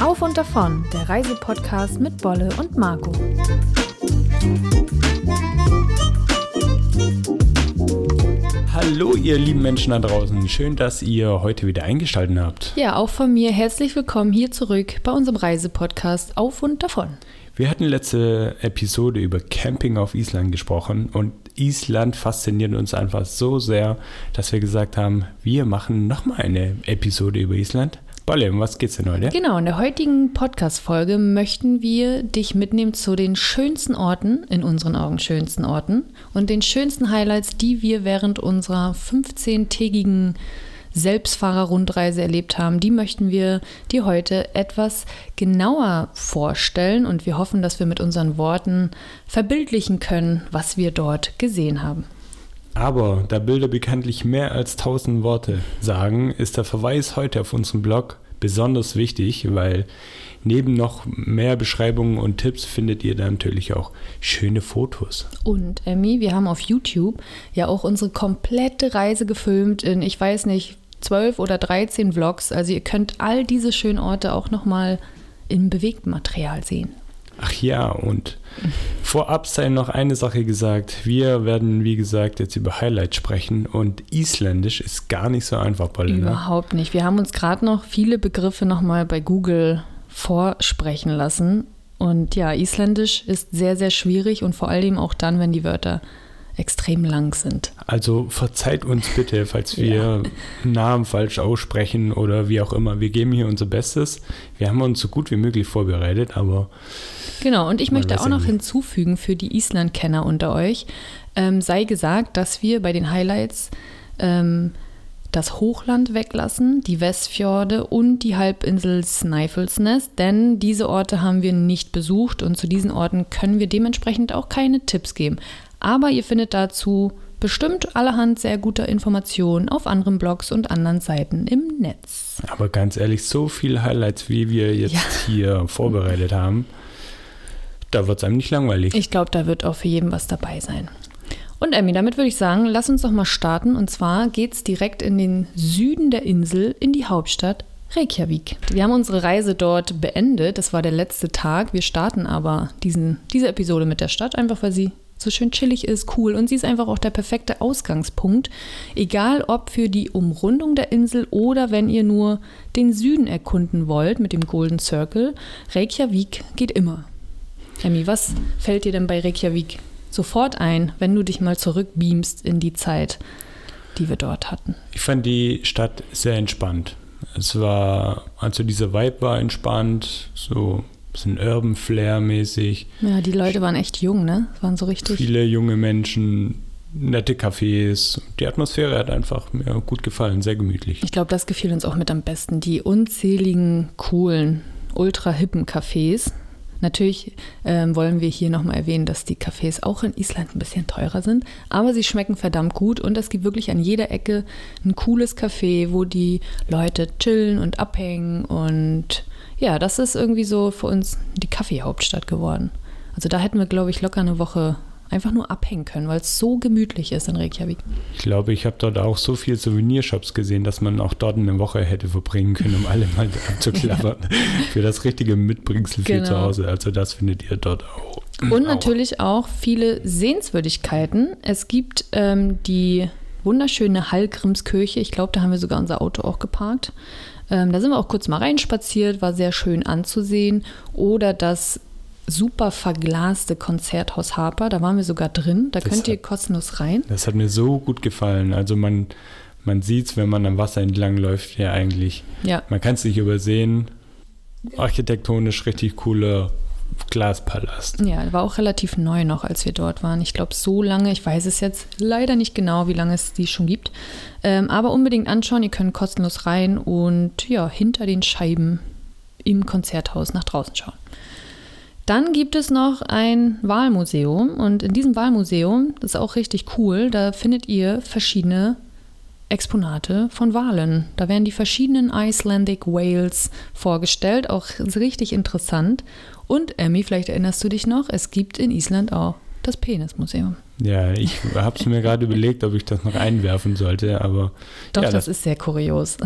Auf und davon, der Reisepodcast mit Bolle und Marco. Hallo, ihr lieben Menschen da draußen. Schön, dass ihr heute wieder eingeschaltet habt. Ja, auch von mir herzlich willkommen hier zurück bei unserem Reisepodcast Auf und davon. Wir hatten letzte Episode über Camping auf Island gesprochen und Island fasziniert uns einfach so sehr, dass wir gesagt haben, wir machen nochmal eine Episode über Island. Bolle, um was geht's denn heute? Genau, in der heutigen Podcast-Folge möchten wir dich mitnehmen zu den schönsten Orten, in unseren Augen schönsten Orten und den schönsten Highlights, die wir während unserer 15-tägigen Selbstfahrerrundreise erlebt haben, die möchten wir dir heute etwas genauer vorstellen und wir hoffen, dass wir mit unseren Worten verbildlichen können, was wir dort gesehen haben. Aber da Bilder bekanntlich mehr als 1000 Worte sagen, ist der Verweis heute auf unseren Blog besonders wichtig, weil neben noch mehr Beschreibungen und Tipps findet ihr da natürlich auch schöne Fotos. Und Emmy, wir haben auf YouTube ja auch unsere komplette Reise gefilmt in, ich weiß nicht, 12 oder 13 Vlogs. Also ihr könnt all diese schönen Orte auch nochmal im bewegten Material sehen. Ach ja, und vorab sei noch eine Sache gesagt. Wir werden, wie gesagt, jetzt über Highlights sprechen und Isländisch ist gar nicht so einfach, Paulina. Überhaupt nicht. Wir haben uns gerade noch viele Begriffe nochmal bei Google vorsprechen lassen. Und ja, Isländisch ist sehr, sehr schwierig und vor allem auch dann, wenn die Wörter extrem lang sind. Also verzeiht uns bitte, falls wir ja. Namen falsch aussprechen oder wie auch immer. Wir geben hier unser Bestes. Wir haben uns so gut wie möglich vorbereitet, aber. Genau, und ich möchte auch noch hinzufügen für die Island-Kenner unter euch, ähm, sei gesagt, dass wir bei den Highlights ähm, das Hochland weglassen, die Westfjorde und die Halbinsel Snæfellsnes, denn diese Orte haben wir nicht besucht und zu diesen Orten können wir dementsprechend auch keine Tipps geben. Aber ihr findet dazu bestimmt allerhand sehr guter Informationen auf anderen Blogs und anderen Seiten im Netz. Aber ganz ehrlich, so viele Highlights, wie wir jetzt ja. hier vorbereitet haben, da wird es einem nicht langweilig. Ich glaube, da wird auch für jeden was dabei sein. Und Emmy, damit würde ich sagen, lass uns doch mal starten. Und zwar geht es direkt in den Süden der Insel, in die Hauptstadt Reykjavik. Wir haben unsere Reise dort beendet. Das war der letzte Tag. Wir starten aber diesen, diese Episode mit der Stadt, einfach weil sie so schön chillig ist, cool. Und sie ist einfach auch der perfekte Ausgangspunkt. Egal ob für die Umrundung der Insel oder wenn ihr nur den Süden erkunden wollt mit dem Golden Circle. Reykjavik geht immer. Emmy, was fällt dir denn bei Reykjavik sofort ein, wenn du dich mal zurückbeamst in die Zeit, die wir dort hatten? Ich fand die Stadt sehr entspannt. Es war, also dieser Vibe war entspannt, so bisschen Urban Flair mäßig. Ja, die Leute waren echt jung, ne? Waren so richtig. Viele junge Menschen, nette Cafés. Die Atmosphäre hat einfach mir gut gefallen, sehr gemütlich. Ich glaube, das gefiel uns auch mit am besten. Die unzähligen coolen, ultra hippen Cafés. Natürlich ähm, wollen wir hier nochmal erwähnen, dass die Cafés auch in Island ein bisschen teurer sind, aber sie schmecken verdammt gut und es gibt wirklich an jeder Ecke ein cooles Café, wo die Leute chillen und abhängen und ja, das ist irgendwie so für uns die Kaffeehauptstadt geworden. Also da hätten wir, glaube ich, locker eine Woche einfach nur abhängen können, weil es so gemütlich ist in Reykjavik. Ich glaube, ich habe dort auch so viele Souvenirshops gesehen, dass man auch dort eine Woche hätte verbringen können, um alle mal abzuklappern. ja. Für das richtige Mitbringsel für genau. zu Hause. Also das findet ihr dort auch. Und natürlich auch viele Sehenswürdigkeiten. Es gibt ähm, die wunderschöne Hallgrimskirche. Ich glaube, da haben wir sogar unser Auto auch geparkt. Ähm, da sind wir auch kurz mal reinspaziert, war sehr schön anzusehen. Oder das super verglaste Konzerthaus Harper, da waren wir sogar drin. Da das könnt ihr kostenlos rein. Das hat mir so gut gefallen. Also man, man sieht es, wenn man am Wasser entlang läuft, ja eigentlich. Ja. Man kann es nicht übersehen. Architektonisch richtig coole Glaspalast. Ja, war auch relativ neu noch, als wir dort waren. Ich glaube, so lange, ich weiß es jetzt leider nicht genau, wie lange es die schon gibt. Ähm, aber unbedingt anschauen, ihr könnt kostenlos rein und ja, hinter den Scheiben im Konzerthaus nach draußen schauen. Dann gibt es noch ein Wahlmuseum und in diesem Wahlmuseum, das ist auch richtig cool, da findet ihr verschiedene Exponate von Walen. Da werden die verschiedenen Icelandic Whales vorgestellt, auch richtig interessant. Und Emmy, vielleicht erinnerst du dich noch, es gibt in Island auch das Penismuseum. Ja, ich habe es mir gerade überlegt, ob ich das noch einwerfen sollte, aber. Doch, ja, das, das, ist sehr kurios.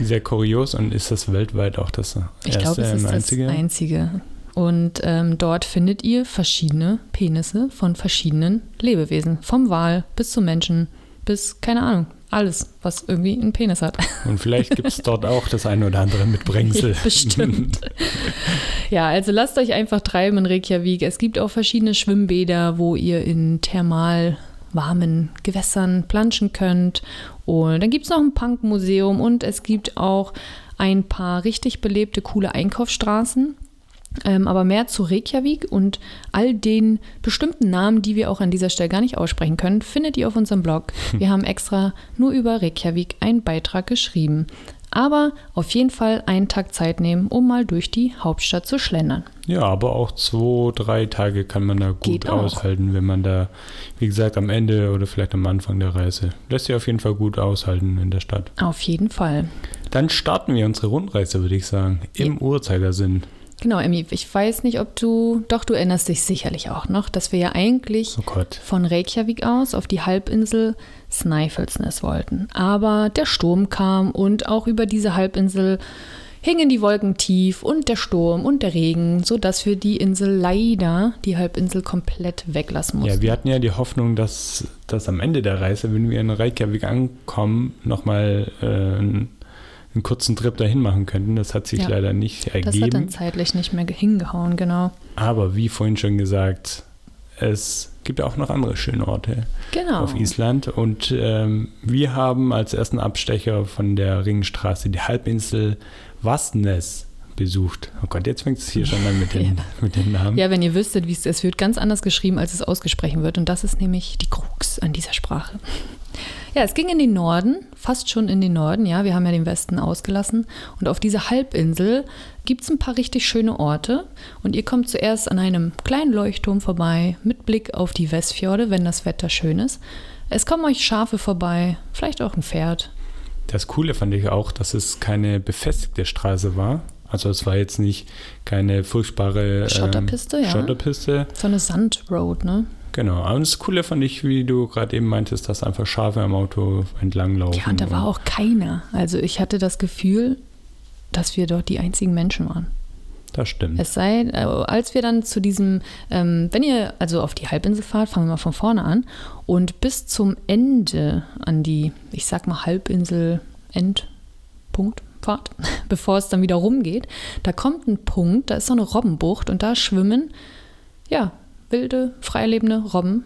Sehr kurios und ist das weltweit auch das erste Ich glaube, es ist einzige? das einzige. Und ähm, dort findet ihr verschiedene Penisse von verschiedenen Lebewesen. Vom Wal bis zum Menschen bis, keine Ahnung, alles, was irgendwie einen Penis hat. Und vielleicht gibt es dort auch das eine oder andere mit Brängsel. Bestimmt. ja, also lasst euch einfach treiben in Reykjavik. Es gibt auch verschiedene Schwimmbäder, wo ihr in thermal warmen Gewässern planschen könnt. Und dann gibt es noch ein Punkmuseum und es gibt auch ein paar richtig belebte, coole Einkaufsstraßen. Ähm, aber mehr zu Reykjavik und all den bestimmten Namen, die wir auch an dieser Stelle gar nicht aussprechen können, findet ihr auf unserem Blog. Wir haben extra nur über Reykjavik einen Beitrag geschrieben. Aber auf jeden Fall einen Tag Zeit nehmen, um mal durch die Hauptstadt zu schlendern. Ja, aber auch zwei, drei Tage kann man da gut aushalten, wenn man da, wie gesagt, am Ende oder vielleicht am Anfang der Reise, lässt sich auf jeden Fall gut aushalten in der Stadt. Auf jeden Fall. Dann starten wir unsere Rundreise, würde ich sagen, im ja. Uhrzeigersinn. Genau, Emmy, ich weiß nicht, ob du, doch du erinnerst dich sicherlich auch noch, dass wir ja eigentlich oh von Reykjavik aus auf die Halbinsel Snæfellsnes wollten. Aber der Sturm kam und auch über diese Halbinsel hingen die Wolken tief und der Sturm und der Regen, sodass wir die Insel leider, die Halbinsel komplett weglassen mussten. Ja, wir hatten ja die Hoffnung, dass, dass am Ende der Reise, wenn wir in Reykjavik ankommen, nochmal äh, einen kurzen Trip dahin machen könnten. Das hat sich ja, leider nicht ergeben. Das hat dann zeitlich nicht mehr hingehauen, genau. Aber wie vorhin schon gesagt, es gibt ja auch noch andere schöne Orte genau. auf Island. Und ähm, wir haben als ersten Abstecher von der Ringstraße die Halbinsel Vastnes besucht. Oh Gott, jetzt fängt es hier schon an mit den, ja. mit den Namen. Ja, wenn ihr wüsstet, wie es, es wird ganz anders geschrieben, als es ausgesprochen wird. Und das ist nämlich die Krux an dieser Sprache. Ja, es ging in den Norden, fast schon in den Norden. Ja, wir haben ja den Westen ausgelassen. Und auf dieser Halbinsel gibt es ein paar richtig schöne Orte. Und ihr kommt zuerst an einem kleinen Leuchtturm vorbei mit Blick auf die Westfjorde, wenn das Wetter schön ist. Es kommen euch Schafe vorbei, vielleicht auch ein Pferd. Das Coole fand ich auch, dass es keine befestigte Straße war. Also es war jetzt nicht keine furchtbare ähm, Schotterpiste, ja. Schotterpiste. So eine Sandroad, ne? Genau, aber das Coole fand ich, wie du gerade eben meintest, dass einfach Schafe am Auto entlanglaufen. Ja, und da war auch keiner. Also ich hatte das Gefühl, dass wir dort die einzigen Menschen waren. Das stimmt. Es sei, äh, als wir dann zu diesem, ähm, wenn ihr also auf die Halbinsel fahrt, fangen wir mal von vorne an und bis zum Ende an die, ich sag mal Halbinsel Endpunkt fahrt, bevor es dann wieder rumgeht, da kommt ein Punkt, da ist so eine Robbenbucht und da schwimmen, ja, wilde, freilebende Robben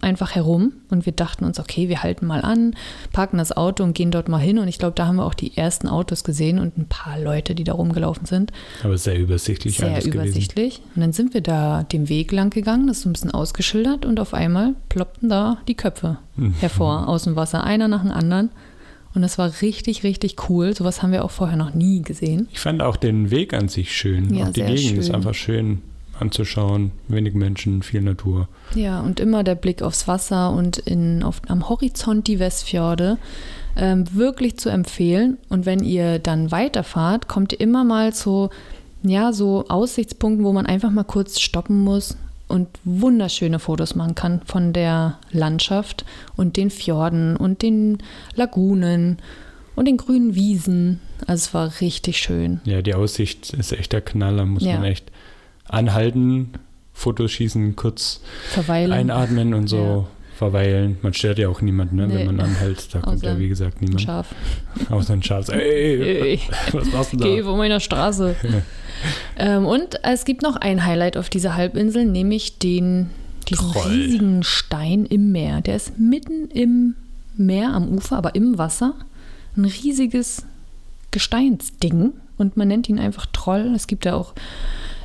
einfach herum und wir dachten uns, okay, wir halten mal an, parken das Auto und gehen dort mal hin und ich glaube, da haben wir auch die ersten Autos gesehen und ein paar Leute, die da rumgelaufen sind. Aber sehr übersichtlich Sehr übersichtlich. Gewesen. Und dann sind wir da den Weg lang gegangen, das ist so ein bisschen ausgeschildert und auf einmal ploppten da die Köpfe mhm. hervor aus dem Wasser, einer nach dem anderen. Und das war richtig, richtig cool. Sowas haben wir auch vorher noch nie gesehen. Ich fand auch den Weg an sich schön. Ja, auch die Gegend schön. ist einfach schön anzuschauen. Wenig Menschen, viel Natur. Ja, und immer der Blick aufs Wasser und in, auf, am Horizont die Westfjorde. Ähm, wirklich zu empfehlen. Und wenn ihr dann weiterfahrt, kommt ihr immer mal zu ja, so Aussichtspunkten, wo man einfach mal kurz stoppen muss und wunderschöne Fotos machen kann von der Landschaft und den Fjorden und den Lagunen und den grünen Wiesen. Also es war richtig schön. Ja, die Aussicht ist echt der Knaller, muss ja. man echt anhalten, Fotos schießen, kurz verweilen. einatmen und so ja. verweilen. Man stört ja auch niemanden, ne? Nee. wenn man anhält. Da kommt ja wie gesagt niemand. Schaf. Außer ein Schaf. Ey, Ey, was machst du da? Geh von meiner Straße. ähm, und es gibt noch ein Highlight auf dieser Halbinsel, nämlich den, diesen Troll. riesigen Stein im Meer. Der ist mitten im Meer am Ufer, aber im Wasser. Ein riesiges Gesteinsding und man nennt ihn einfach Troll. Es gibt ja auch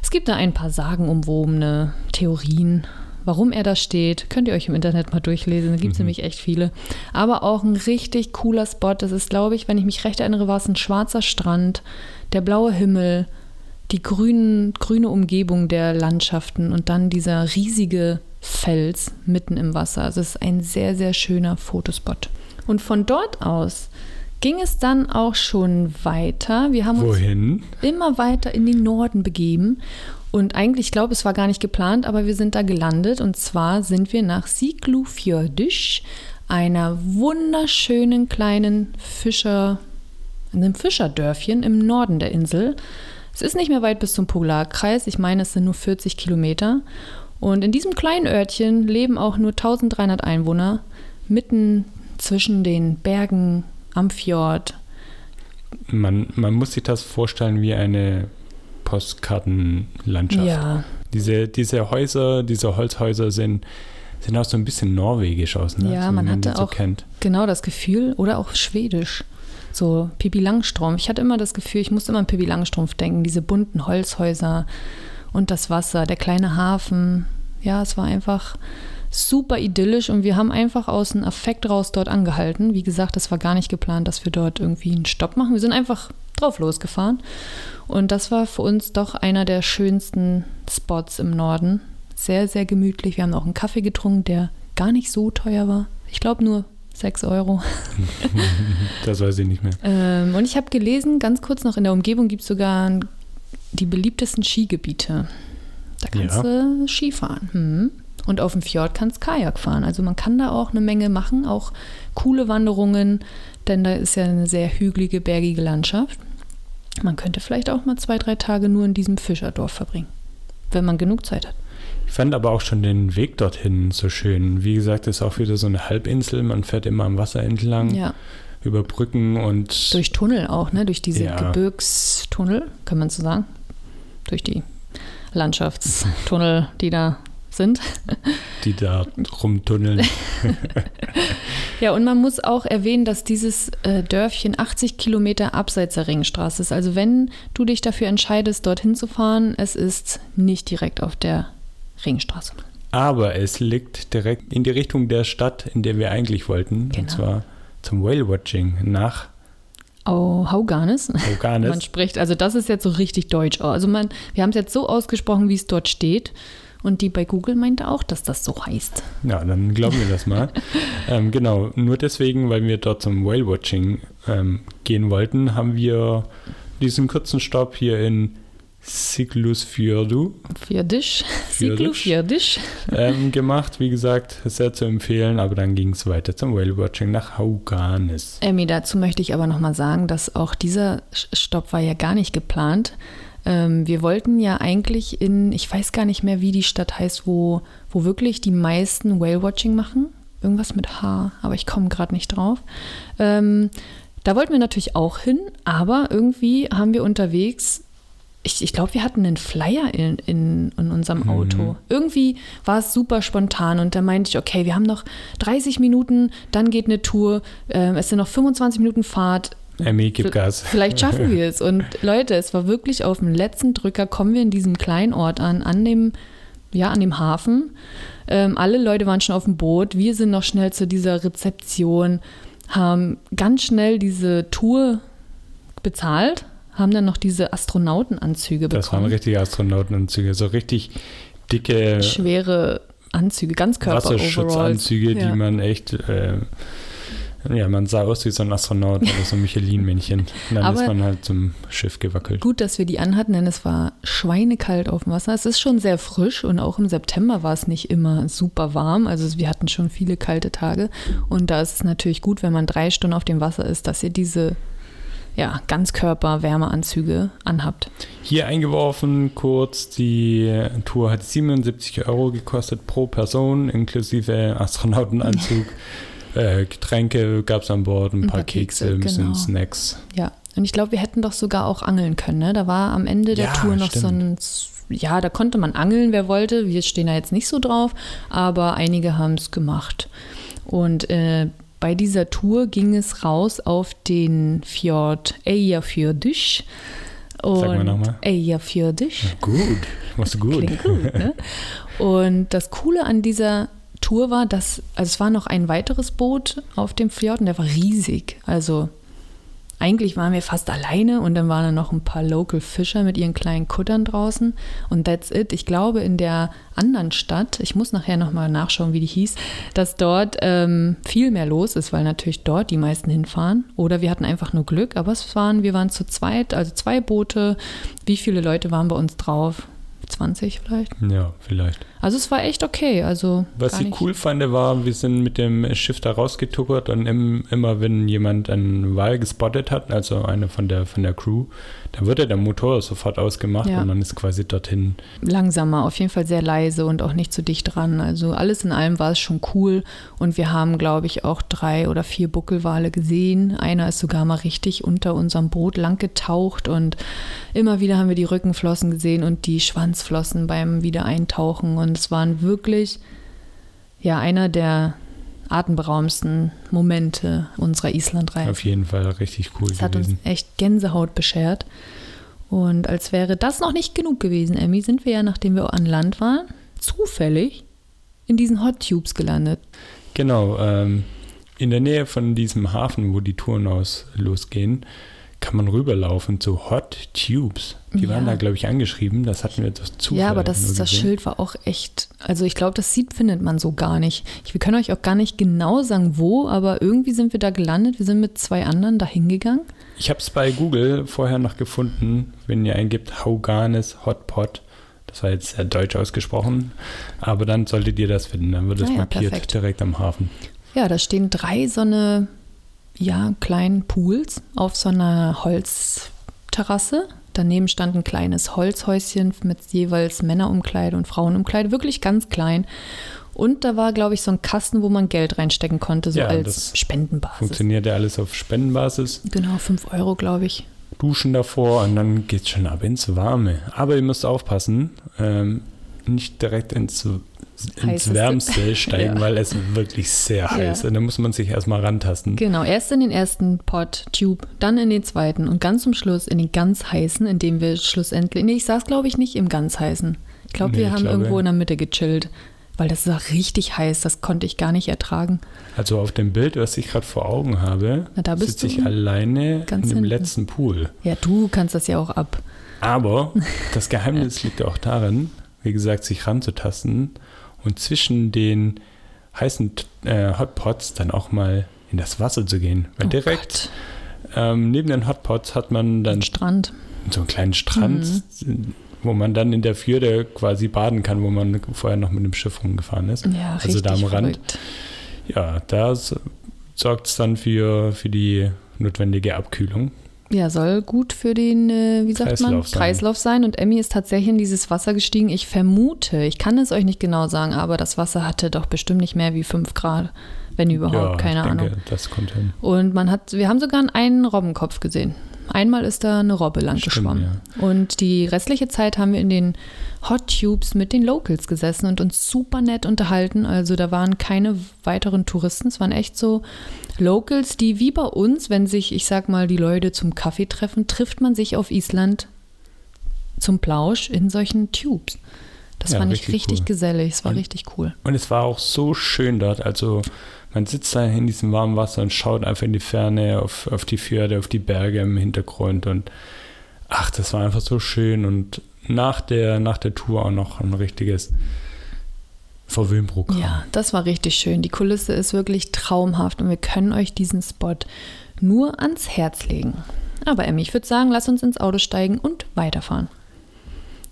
es gibt da ein paar sagenumwobene Theorien, warum er da steht. Könnt ihr euch im Internet mal durchlesen. Da gibt es mhm. nämlich echt viele. Aber auch ein richtig cooler Spot. Das ist, glaube ich, wenn ich mich recht erinnere, war es ein schwarzer Strand, der blaue Himmel, die grünen, grüne Umgebung der Landschaften und dann dieser riesige Fels mitten im Wasser. Also es ist ein sehr, sehr schöner Fotospot. Und von dort aus ging es dann auch schon weiter. Wir haben Wohin? uns immer weiter in den Norden begeben. Und eigentlich, ich glaube, es war gar nicht geplant, aber wir sind da gelandet. Und zwar sind wir nach Siglufjordisch, einer wunderschönen kleinen Fischer, einem Fischerdörfchen im Norden der Insel. Es ist nicht mehr weit bis zum Polarkreis. Ich meine, es sind nur 40 Kilometer. Und in diesem kleinen Örtchen leben auch nur 1300 Einwohner, mitten zwischen den Bergen am Fjord. Man, man muss sich das vorstellen wie eine Postkartenlandschaft. Ja, Diese, diese Häuser, diese Holzhäuser sind, sind auch so ein bisschen norwegisch aus, ne? Ja, so, man hatte die so auch- kennt. genau das Gefühl. Oder auch schwedisch. So Pippi Langstrumpf. Ich hatte immer das Gefühl, ich musste immer an Pippi Langstrumpf denken. Diese bunten Holzhäuser und das Wasser, der kleine Hafen. Ja, es war einfach super idyllisch und wir haben einfach aus dem Affekt raus dort angehalten. Wie gesagt, es war gar nicht geplant, dass wir dort irgendwie einen Stopp machen. Wir sind einfach drauf losgefahren. Und das war für uns doch einer der schönsten Spots im Norden. Sehr, sehr gemütlich. Wir haben auch einen Kaffee getrunken, der gar nicht so teuer war. Ich glaube nur 6 Euro. Das weiß ich nicht mehr. Ähm, und ich habe gelesen, ganz kurz noch, in der Umgebung gibt es sogar die beliebtesten Skigebiete. Da kannst Ja. du Ski fahren. Hm. Und auf dem Fjord kannst Kajak fahren. Also man kann da auch eine Menge machen, auch coole Wanderungen, denn da ist ja eine sehr hügelige, bergige Landschaft. Man könnte vielleicht auch mal zwei, drei Tage nur in diesem Fischerdorf verbringen, wenn man genug Zeit hat. Ich fand aber auch schon den Weg dorthin so schön. Wie gesagt, es ist auch wieder so eine Halbinsel. Man fährt immer am Wasser entlang, Ja, über Brücken und durch Tunnel auch, ne? Durch diese Ja. Gebirgstunnel, kann man so sagen. Durch die Landschaftstunnel, die da sind. die da rumtunneln. Ja, und man muss auch erwähnen, dass dieses äh, Dörfchen 80 Kilometer abseits der Ringstraße ist. Also wenn du dich dafür entscheidest, dorthin zu fahren, es ist nicht direkt auf der Ringstraße. Aber es liegt direkt in die Richtung der Stadt, in der wir eigentlich wollten. Genau. Und zwar zum Whale-Watching nach Oh, Hauganes. Man Oganes. spricht, also das ist jetzt so richtig deutsch. Also man, wir haben es jetzt so ausgesprochen, wie es dort steht. Und die bei Google meinte auch, dass das so heißt. Ja, dann glauben wir das mal. ähm, genau, nur deswegen, weil wir dort zum Whale-Watching ähm, gehen wollten, haben wir diesen kurzen Stopp hier in Siglusfjördu Fjordisch. Fjordisch. Siglu Fjordisch. ähm, gemacht. Wie gesagt, sehr zu empfehlen, aber dann ging es weiter zum Whale-Watching nach Hauganes. Emmy, dazu möchte ich aber nochmal sagen, dass auch dieser Stopp war ja gar nicht geplant. Ähm, wir wollten ja eigentlich in, ich weiß gar nicht mehr, wie die Stadt heißt, wo, wo wirklich die meisten Whale-Watching machen. Irgendwas mit H, aber ich komme gerade nicht drauf. Ähm, da wollten wir natürlich auch hin, aber irgendwie haben wir unterwegs, ich, ich glaube, wir hatten einen Flyer in, in, in unserem Auto. Irgendwie war es super spontan und da meinte ich, okay, wir haben noch 30 Minuten, dann geht eine Tour, ähm, es sind noch 25 Minuten Fahrt, Emmy, gib Gas. Vielleicht schaffen wir es. Und Leute, es war wirklich auf dem letzten Drücker, kommen wir in diesem kleinen Ort an, an dem, ja, an dem Hafen. Ähm, alle Leute waren schon auf dem Boot. Wir sind noch schnell zu dieser Rezeption, haben ganz schnell diese Tour bezahlt, haben dann noch diese Astronautenanzüge Das waren bekommen. richtige Astronautenanzüge, so richtig dicke Schwere Anzüge, Ganzkörper-Overalls. Wasserschutzanzüge, Ja. die man echt, äh, ja, man sah aus wie so ein Astronaut oder so ein Michelin-Männchen. Und dann Aber- ist man halt zum Schiff gewackelt. Gut, dass wir die anhatten, denn es war schweinekalt auf dem Wasser. Es ist schon sehr frisch und auch im September war es nicht immer super warm. Also wir hatten schon viele kalte Tage. Und da ist es natürlich gut, wenn man drei Stunden auf dem Wasser ist, dass ihr diese ja, Ganzkörper-Wärmeanzüge anhabt. Hier eingeworfen kurz, die Tour hat 77 Euro gekostet pro Person, inklusive Astronautenanzug. äh, Getränke gab es an Bord, ein, paar, Kekse, ein bisschen genau. Snacks. Ja, und ich glaube, wir hätten doch sogar auch angeln können. Ne? Da war am Ende der Ja, Tour noch so ein, ja, da konnte man angeln, wer wollte. Wir stehen da jetzt nicht so drauf, aber einige haben es gemacht. Und äh, bei dieser Tour ging es raus auf den Fjord Eyjafjördisch. Sag mal nochmal. Eyjafjördisch. Gut, machst du gut. Klingt gut, ne? Und das Coole an dieser Tour war, dass, also es war noch ein weiteres Boot auf dem Fjord und der war riesig. Also eigentlich waren wir fast alleine und dann waren da noch ein paar Local Fischer mit ihren kleinen Kuttern draußen und that's it. Ich glaube, in der anderen Stadt, ich muss nachher nochmal nachschauen, wie die hieß, dass dort ähm, viel mehr los ist, weil natürlich dort die meisten hinfahren. Oder wir hatten einfach nur Glück, aber es waren, wir waren zu zweit, also zwei Boote. Wie viele Leute waren bei uns drauf? 20 vielleicht. Ja, vielleicht. Also es war echt okay. Also Was ich cool fand, war, wir sind mit dem Schiff da rausgetuckert und im, immer wenn jemand einen Wal gespottet hat, also einer von der, von der Crew, dann wird ja der Motor sofort ausgemacht Ja. und man ist quasi dorthin. langsamer, auf jeden Fall sehr leise und auch nicht zu dicht dran. Also alles in allem war es schon cool und wir haben, glaube ich, auch drei oder vier Buckelwale gesehen. Einer ist sogar mal richtig unter unserem Boot lang getaucht und immer wieder haben wir die Rückenflossen gesehen und die Schwanzflossen beim Wiedereintauchen und es waren wirklich ja einer der atemberaubendsten Momente unserer Islandreise. Auf jeden Fall richtig cool Das hat uns echt Gänsehaut beschert. Und als wäre das noch nicht genug gewesen, Emmy, sind wir ja, nachdem wir an Land waren, zufällig in diesen Hot Tubes gelandet. Genau, ähm, in der Nähe von diesem Hafen, wo die Touren aus losgehen, kann man rüberlaufen zu Hot Tubes. Die Ja. waren da, glaube ich, angeschrieben. Das hatten wir durch Zufall ja, aber das, das. Schild war auch echt, also ich glaube, das sieht, findet man so gar nicht. Ich, wir können euch auch gar nicht genau sagen, wo, aber irgendwie sind wir da gelandet. Wir sind mit zwei anderen da hingegangen. Ich habe es bei Google vorher noch gefunden, wenn ihr eingibt Hauganes Hotpot. Das war jetzt sehr deutsch ausgesprochen, aber dann solltet ihr das finden. Dann wird es Ah ja, markiert perfekt. direkt am Hafen. Ja, da stehen drei so eine, ja, kleinen Pools auf so einer Holzterrasse. Daneben stand ein kleines Holzhäuschen mit jeweils Männerumkleide und Frauenumkleide, wirklich ganz klein. Und da war, glaube ich, so ein Kasten, wo man Geld reinstecken konnte, so Ja, als Spendenbasis. Funktioniert ja alles auf Spendenbasis. Genau, 5 Euro, glaube ich. Duschen davor und dann geht's schon ab ins Warme. Aber ihr müsst aufpassen, ähm, nicht direkt ins, ins. Wärmste steigen, Ja. weil es wirklich sehr heiß Ja. ist. Da muss man sich erstmal rantasten. Genau, erst in den ersten Pot, Tube, dann in den zweiten und ganz zum Schluss in den ganz heißen, in dem wir schlussendlich, nee, ich saß glaube ich nicht im ganz heißen. Ich glaube, Nee, wir haben glaube- irgendwo in der Mitte gechillt, weil das war richtig heiß, das konnte ich gar nicht ertragen. Also auf dem Bild, was ich gerade vor Augen habe, Na, sitze ich alleine in dem letzten Pool. Ja, du kannst das ja auch ab. Aber das Geheimnis liegt ja auch darin, wie gesagt, sich ranzutasten und zwischen den heißen äh, Hotpots dann auch mal in das Wasser zu gehen. Weil Oh direkt ähm, neben den Hotpots hat man dann Strand. so einen kleinen Strand, wo man dann in der Fjorde quasi baden kann, wo man vorher noch mit dem Schiff rumgefahren ist. Ja, Also da am Rand. verrückt. Ja, da sorgt es dann für, für die notwendige Abkühlung. Ja, soll gut für den, äh, wie sagt man, Kreislauf sein. Kreislauf sein. Und Emmy ist tatsächlich in dieses Wasser gestiegen. Ich vermute, ich kann es euch nicht genau sagen, aber das Wasser hatte doch bestimmt nicht mehr wie 5 Grad, wenn überhaupt, ja, keine ich denke, Ahnung. das kommt hin. Und man hat, wir haben sogar einen Robbenkopf gesehen. Einmal ist da eine Robbe lang Stimmt, geschwommen. Und die restliche Zeit haben wir in den Hot Tubes mit den Locals gesessen und uns super nett unterhalten. Also da waren keine weiteren Touristen. Es waren echt so Locals, die wie bei uns, wenn sich, ich sag mal, die Leute zum Kaffee treffen, trifft man sich auf Island zum Plausch in solchen Tubes. Das Ja, fand ich richtig richtig cool. gesellig. Es war Und- richtig cool. Und es war auch so schön dort. Also man sitzt da in diesem warmen Wasser und schaut einfach in die Ferne auf, auf die Fjorde, auf die Berge im Hintergrund. Und ach, das war einfach so schön. Und nach der, nach der Tour auch noch ein richtiges Verwöhnprogramm. Ja, das war richtig schön. Die Kulisse ist wirklich traumhaft und wir können euch diesen Spot nur ans Herz legen. Aber Emmy, ich würde sagen, lass uns ins Auto steigen und weiterfahren.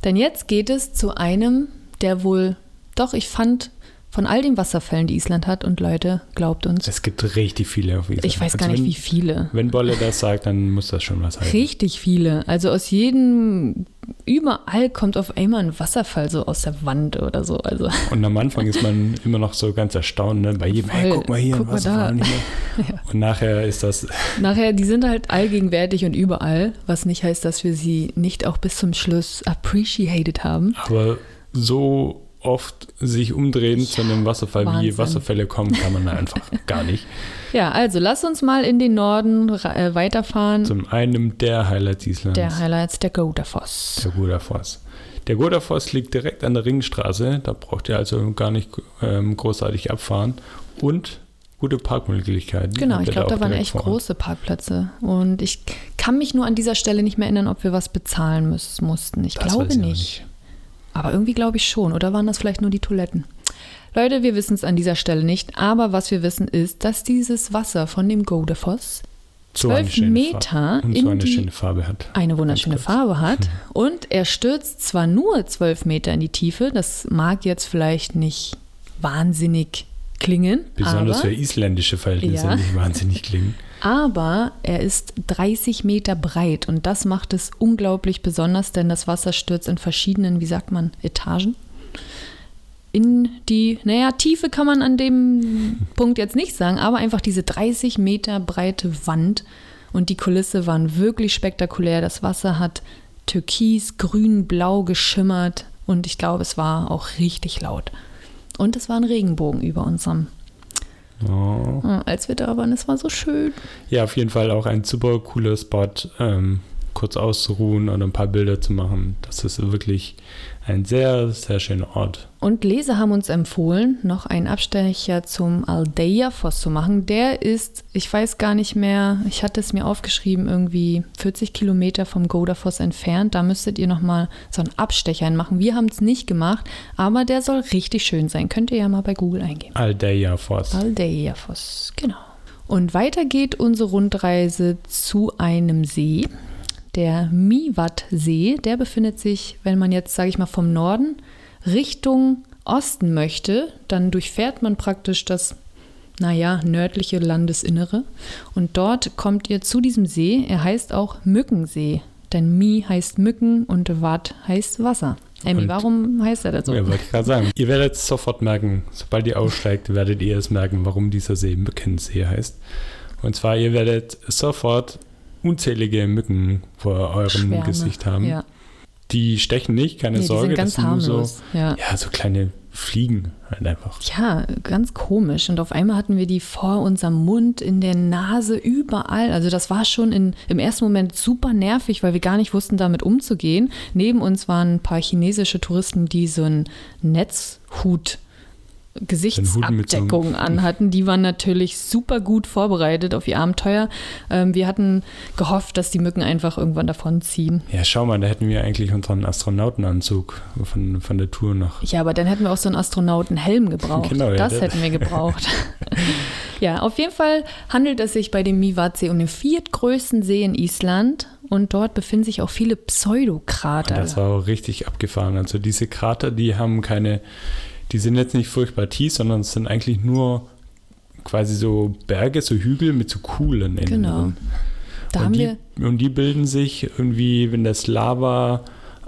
Denn jetzt geht es zu einem, der wohl, doch, ich fand von all den Wasserfällen, die Island hat, und Leute, glaubt uns, Es gibt richtig viele auf Island. ich weiß gar Also nicht, wenn, wie viele. Wenn Bolle das sagt, dann muss das schon was heißen. Richtig viele. Also aus jedem, überall kommt auf einmal ein Wasserfall so aus der Wand oder so. Also Und am Anfang ist man immer noch so ganz erstaunt, ne? bei jedem, hey, Voll. guck mal hier, Guck ein mal da. Wasserfall. und hier. Und nachher ist das Nachher, die sind halt allgegenwärtig und überall, was nicht heißt, dass wir sie nicht auch bis zum Schluss appreciated haben. Aber so oft sich umdrehen zu einem Wasserfall, wie Wahnsinn. Wasserfälle kommen, kann man einfach gar nicht. Ja, also lass uns mal in den Norden äh, weiterfahren. Zum einen der Highlights Islands, der Highlights der Godafoss. der Godafoss. Der Godafoss liegt direkt an der Ringstraße, da braucht ihr also gar nicht ähm, großartig abfahren. Und gute Parkmöglichkeiten. Genau, ich glaube, da waren echt Ort. große Parkplätze. Und ich kann mich nur an dieser Stelle nicht mehr erinnern, ob wir was bezahlen müssen, mussten. Ich Das glaube auch nicht. Aber irgendwie glaube ich schon. Oder waren das vielleicht nur die Toiletten? Leute, wir wissen es an dieser Stelle nicht. Aber was wir wissen ist, dass dieses Wasser von dem Godefoss So 12 schöne Meter und in so eine die- schöne Farbe hat. eine wunderschöne. Farbe hat. Und er stürzt zwar nur 12 Meter in die Tiefe. Das mag jetzt vielleicht nicht wahnsinnig klingen. Besonders aber für isländische Verhältnisse Ja. nicht wahnsinnig klingen. Aber er ist 30 Meter breit und das macht es unglaublich besonders, denn das Wasser stürzt in verschiedenen, wie sagt man, Etagen. In die, naja, Tiefe kann man an dem Punkt jetzt nicht sagen, aber einfach diese 30 Meter breite Wand und die Kulisse waren wirklich spektakulär. Das Wasser hat türkis, grün, blau geschimmert und ich glaube, es war auch richtig laut. Und es war ein Regenbogen über unserem, Oh. als wir da waren. Es war so schön. Ja, auf jeden Fall auch ein super cooler Spot, ähm, kurz auszuruhen und ein paar Bilder zu machen. Das ist wirklich ein sehr, sehr schöner Ort. Und Leser haben uns empfohlen, noch einen Abstecher zum Aldeia-Foss zu machen. Der ist, ich weiß gar nicht mehr, ich hatte es mir aufgeschrieben, irgendwie 40 Kilometer vom Godafoss entfernt. Da müsstet ihr nochmal so einen Abstecher machen. Wir haben es nicht gemacht, aber der soll richtig schön sein. Könnt ihr ja mal bei Google eingeben. Aldeia Foss. Aldeia-Foss, genau. Und weiter geht unsere Rundreise zu einem See. Der Miwat-See, der befindet sich, wenn man jetzt, sage ich mal, vom Norden Richtung Osten möchte, dann durchfährt man praktisch das, naja, nördliche Landesinnere. Und dort kommt ihr zu diesem See. Er heißt auch Mückensee. Denn Mi heißt Mücken und Wat heißt Wasser. Emmy, Und- warum heißt er das so? Ja, wollte ich gerade sagen. Ihr werdet es sofort merken, sobald ihr aussteigt, werdet ihr es merken, warum dieser See Mückensee heißt. Und zwar, ihr werdet sofort unzählige Mücken vor eurem Schwärme. Gesicht haben. Ja, Die stechen nicht, keine nee, die Sorge. sind ganz das sind nur so, harmlos. ja. ja, so kleine Fliegen halt einfach. Ja, ganz komisch. Und auf einmal hatten wir die vor unserem Mund, in der Nase, überall. Also das war schon in, im ersten Moment super nervig, weil wir gar nicht wussten, damit umzugehen. Neben uns waren ein paar chinesische Touristen, die so einen Netzhut Gesichtsabdeckung anhatten. Die waren natürlich super gut vorbereitet auf ihr Abenteuer. Ähm, wir hatten gehofft, dass die Mücken einfach irgendwann davonziehen. Ja, schau mal, da hätten wir eigentlich unseren Astronautenanzug von, von der Tour noch. Ja, aber dann hätten wir auch so einen Astronautenhelm gebraucht. Genau, ja, das hätten wir gebraucht. ja, auf jeden Fall handelt es sich bei dem Miwatsee um den viertgrößten See in Island und dort befinden sich auch viele Pseudokrater. Das war auch richtig abgefahren. Also diese Krater, die haben keine, die sind jetzt nicht furchtbar tief, sondern es sind eigentlich nur quasi so Berge, so Hügel mit so Kuhlen innen Genau. drin. da und, haben die, wir, und die bilden sich irgendwie, wenn das Lava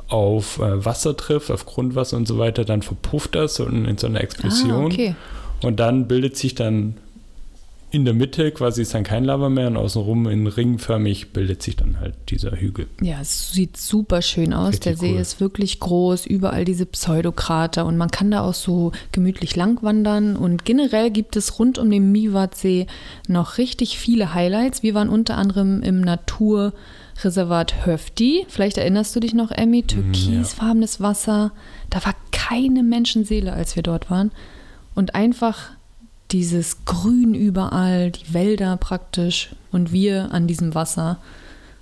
auf äh, Wasser trifft, auf Grundwasser und so weiter, dann verpufft das und in so einer Explosion. ah, okay. Und dann bildet sich dann in der Mitte quasi ist dann kein Lava mehr und außenrum in ringförmig bildet sich dann halt dieser Hügel. Ja, es sieht super schön aus. Richtig Der See cool. ist wirklich groß, überall diese Pseudokrater und man kann da auch so gemütlich langwandern. Und generell gibt es rund um den Miwatsee noch richtig viele Highlights. Wir waren unter anderem im Naturreservat Höfti. Vielleicht erinnerst du dich noch, Emmy, türkisfarbenes Wasser. Da war keine Menschenseele, als wir dort waren. Und einfach dieses Grün überall, die Wälder praktisch und wir an diesem Wasser.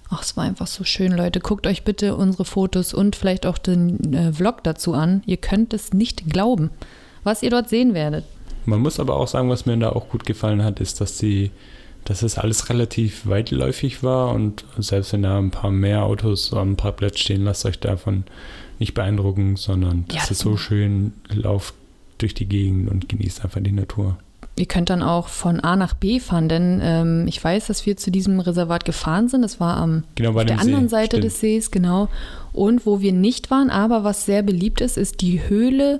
Ach, es war einfach so schön, Leute. Guckt euch bitte unsere Fotos und vielleicht auch den äh, Vlog dazu an. Ihr könnt es nicht glauben, was ihr dort sehen werdet. Man muss aber auch sagen, was mir da auch gut gefallen hat, ist, dass die, dass es alles relativ weitläufig war und selbst wenn da ein paar mehr Autos am Parkplatz stehen, lasst euch davon nicht beeindrucken, sondern das ist so schön, lauft durch die Gegend und genießt einfach die Natur. Ihr könnt dann auch von A nach B fahren, denn ähm, ich weiß, dass wir zu diesem Reservat gefahren sind. Das war am Genau bei auf der dem See, anderen Seite stimmt. des Sees, genau. Und wo wir nicht waren, aber was sehr beliebt ist, ist die Höhle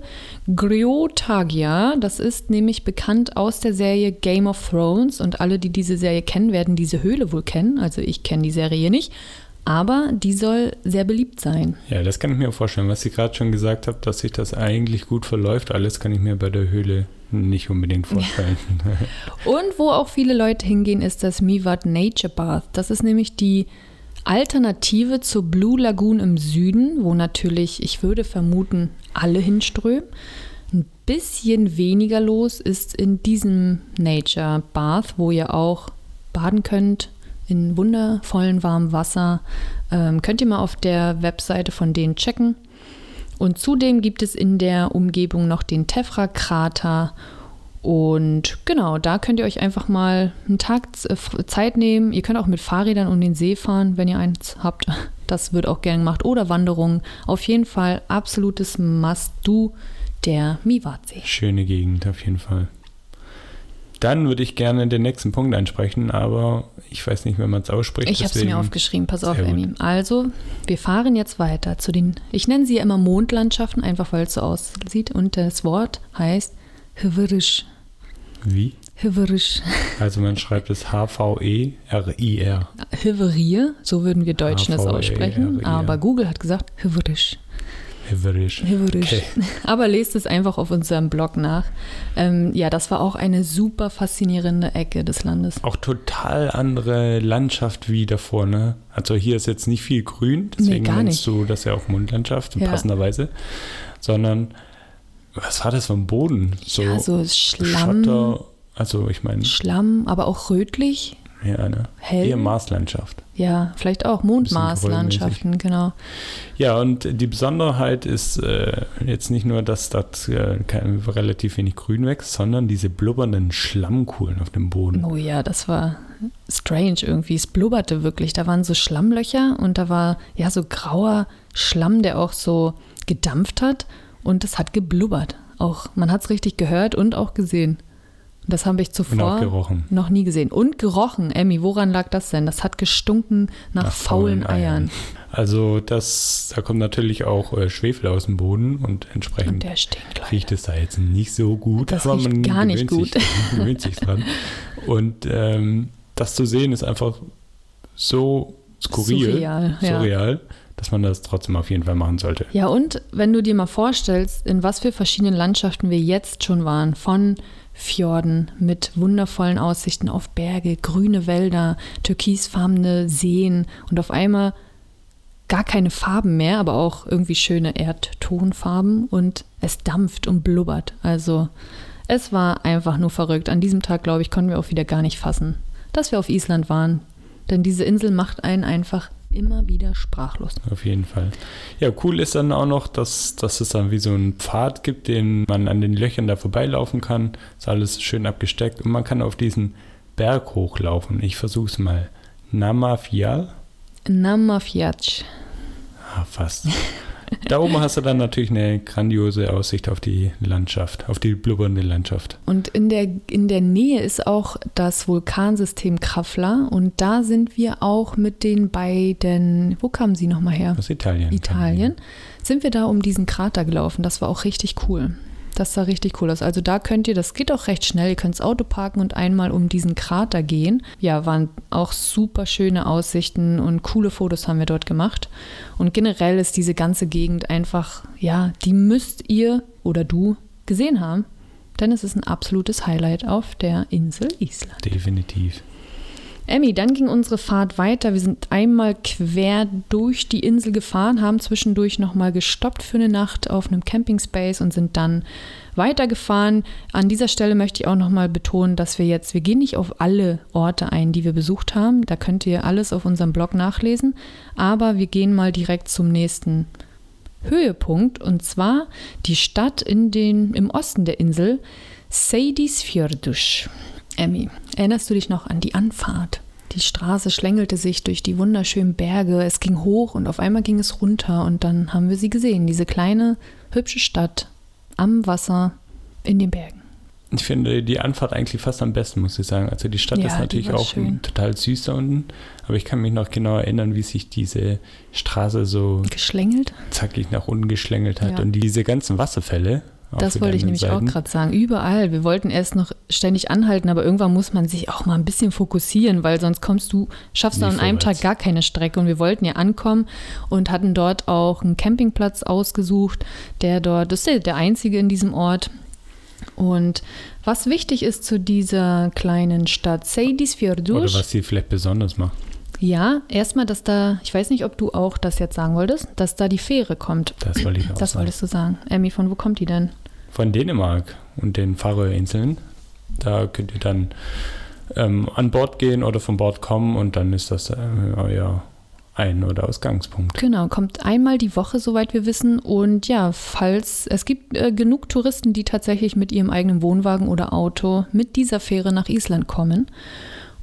Griotagia. Das ist nämlich bekannt aus der Serie Game of Thrones. Und alle, die diese Serie kennen, werden diese Höhle wohl kennen. Also ich kenne die Serie nicht. Aber die soll sehr beliebt sein. Ja, das kann ich mir auch vorstellen. Was ihr gerade schon gesagt habt, dass sich das eigentlich gut verläuft, alles kann ich mir bei der Höhle nicht unbedingt vorstellen. Und wo auch viele Leute hingehen, ist das Miwat Nature Bath. Das ist nämlich die Alternative zur Blue Lagoon im Süden, wo natürlich, ich würde vermuten, alle hinströmen. Ein bisschen weniger los ist in diesem Nature Bath, wo ihr auch baden könnt in wundervollen warmem Wasser. Ähm, könnt ihr mal auf der Webseite von denen checken. Und zudem gibt es in der Umgebung noch den Tefra-Krater. Und genau, da könnt ihr euch einfach mal einen Tag äh, Zeit nehmen. Ihr könnt auch mit Fahrrädern um den See fahren, wenn ihr eins habt. Das wird auch gern gemacht. Oder Wanderungen. Auf jeden Fall absolutes Must-Do der Miwatsee. Schöne Gegend, auf jeden Fall. Dann würde ich gerne den nächsten Punkt ansprechen, aber ich weiß nicht, wenn man es ausspricht. Ich habe es mir aufgeschrieben, pass auf, Emmy. Also, wir fahren jetzt weiter zu den, ich nenne sie ja immer Mondlandschaften, einfach weil es so aussieht. Und das Wort heißt Hwirisch. Wie? Hwirisch. Also man schreibt es H-V-E-R-I-R. Hwirier, so würden wir Deutschen es aussprechen. Aber Google hat gesagt Hwirisch. Heverisch. Heverisch. Okay. Aber lest es einfach auf unserem Blog nach. Ähm, ja, das war auch eine super faszinierende Ecke des Landes. Auch total andere Landschaft wie davor, ne? Also hier ist jetzt nicht viel grün, deswegen nee, nennst du das ja auch Mundlandschaft, ja. passenderweise. Sondern, was war das vom Boden? So, ja, so Schlamm. Schotter, also ich meine. Schlamm, aber auch rötlich. Ja, ne? Hell. Eher Marslandschaft. Ja, vielleicht auch Mondmarslandschaften, genau. Ja, und die Besonderheit ist äh, jetzt nicht nur, dass dort äh, relativ wenig Grün wächst, sondern diese blubbernden Schlammkuhlen auf dem Boden. Oh ja, das war strange irgendwie. Es blubberte wirklich. Da waren so Schlammlöcher und da war ja so grauer Schlamm, der auch so gedampft hat und es hat geblubbert. Auch man hat es richtig gehört und auch gesehen. Das habe ich zuvor noch nie gesehen. Und gerochen, Emmy, woran lag das denn? Das hat gestunken nach, nach faulen, faulen Eiern. Eiern. Also das, da kommt natürlich auch äh, Schwefel aus dem Boden und entsprechend und riecht es da jetzt nicht so gut. Das aber man gar nicht gut. Sich, gewöhnt sich dran. Und ähm, das zu sehen ist einfach so skurril, surreal, surreal ja. dass man das trotzdem auf jeden Fall machen sollte. Ja, und wenn du dir mal vorstellst, in was für verschiedenen Landschaften wir jetzt schon waren, von Fjorden mit wundervollen Aussichten auf Berge, grüne Wälder, türkisfarbene Seen und auf einmal gar keine Farben mehr, aber auch irgendwie schöne Erdtonfarben und es dampft und blubbert. Also es war einfach nur verrückt. An diesem Tag, glaube ich, konnten wir auch wieder gar nicht fassen, dass wir auf Island waren. Denn diese Insel macht einen einfach immer wieder sprachlos. Auf jeden Fall. Ja, cool ist dann auch noch, dass, dass es dann wie so einen Pfad gibt, den man an den Löchern da vorbeilaufen kann. Ist alles schön abgesteckt und man kann auf diesen Berg hochlaufen. Ich versuche es mal. Namafial? Namafiac. Ah, fast. Da oben hast du dann natürlich eine grandiose Aussicht auf die Landschaft, auf die blubbernde Landschaft. Und in der, in der Nähe ist auch das Vulkansystem Krafla und da sind wir auch mit den beiden, wo kamen sie nochmal her? Aus Italien. Italien. Sind wir da um diesen Krater gelaufen, das war auch richtig cool. Das sah richtig cool aus. Also da könnt ihr, das geht auch recht schnell, ihr könnt das Auto parken und einmal um diesen Krater gehen. Ja, waren auch super schöne Aussichten und coole Fotos haben wir dort gemacht. Und generell ist diese ganze Gegend einfach, ja, die müsst ihr oder du gesehen haben. Denn es ist ein absolutes Highlight auf der Insel Island. Definitiv. Emmy, dann ging unsere Fahrt weiter. Wir sind einmal quer durch die Insel gefahren, haben zwischendurch nochmal gestoppt für eine Nacht auf einem Campingspace und sind dann weitergefahren. An dieser Stelle möchte ich auch nochmal betonen, dass wir jetzt, wir gehen nicht auf alle Orte ein, die wir besucht haben. Da könnt ihr alles auf unserem Blog nachlesen. Aber wir gehen mal direkt zum nächsten Höhepunkt und zwar die Stadt in den, im Osten der Insel, Seydisfjördusch. Emmy, erinnerst du dich noch an die Anfahrt? Die Straße schlängelte sich durch die wunderschönen Berge, es ging hoch und auf einmal ging es runter und dann haben wir sie gesehen, diese kleine, hübsche Stadt am Wasser in den Bergen. Ich finde die Anfahrt eigentlich fast am besten, muss ich sagen. Also die Stadt ja, ist natürlich auch schön. total süß da unten, aber ich kann mich noch genau erinnern, wie sich diese Straße so geschlängelt, zackig nach unten geschlängelt hat ja. und diese ganzen Wasserfälle das wollte ich nämlich Seiten. auch gerade sagen. Überall. Wir wollten erst noch ständig anhalten, aber irgendwann muss man sich auch mal ein bisschen fokussieren, weil sonst kommst du, schaffst du an einem Tag gar keine Strecke. Und wir wollten ja ankommen und hatten dort auch einen Campingplatz ausgesucht, der dort, das ist der einzige in diesem Ort. Und was wichtig ist zu dieser kleinen Stadt Seydisfjordur. Oder was sie vielleicht besonders macht. Ja, erstmal, dass da, ich weiß nicht, ob du auch das jetzt sagen wolltest, dass da die Fähre kommt. Das wollte ich auch Das sagen. wolltest du sagen. Emmy, von wo kommt die denn? Von Dänemark und den Färöerinseln. Da könnt ihr dann ähm, an Bord gehen oder von Bord kommen und dann ist das äh, euer Ein- oder Ausgangspunkt. Genau, kommt einmal die Woche, soweit wir wissen. Und ja, falls es gibt äh, genug Touristen, die tatsächlich mit ihrem eigenen Wohnwagen oder Auto mit dieser Fähre nach Island kommen.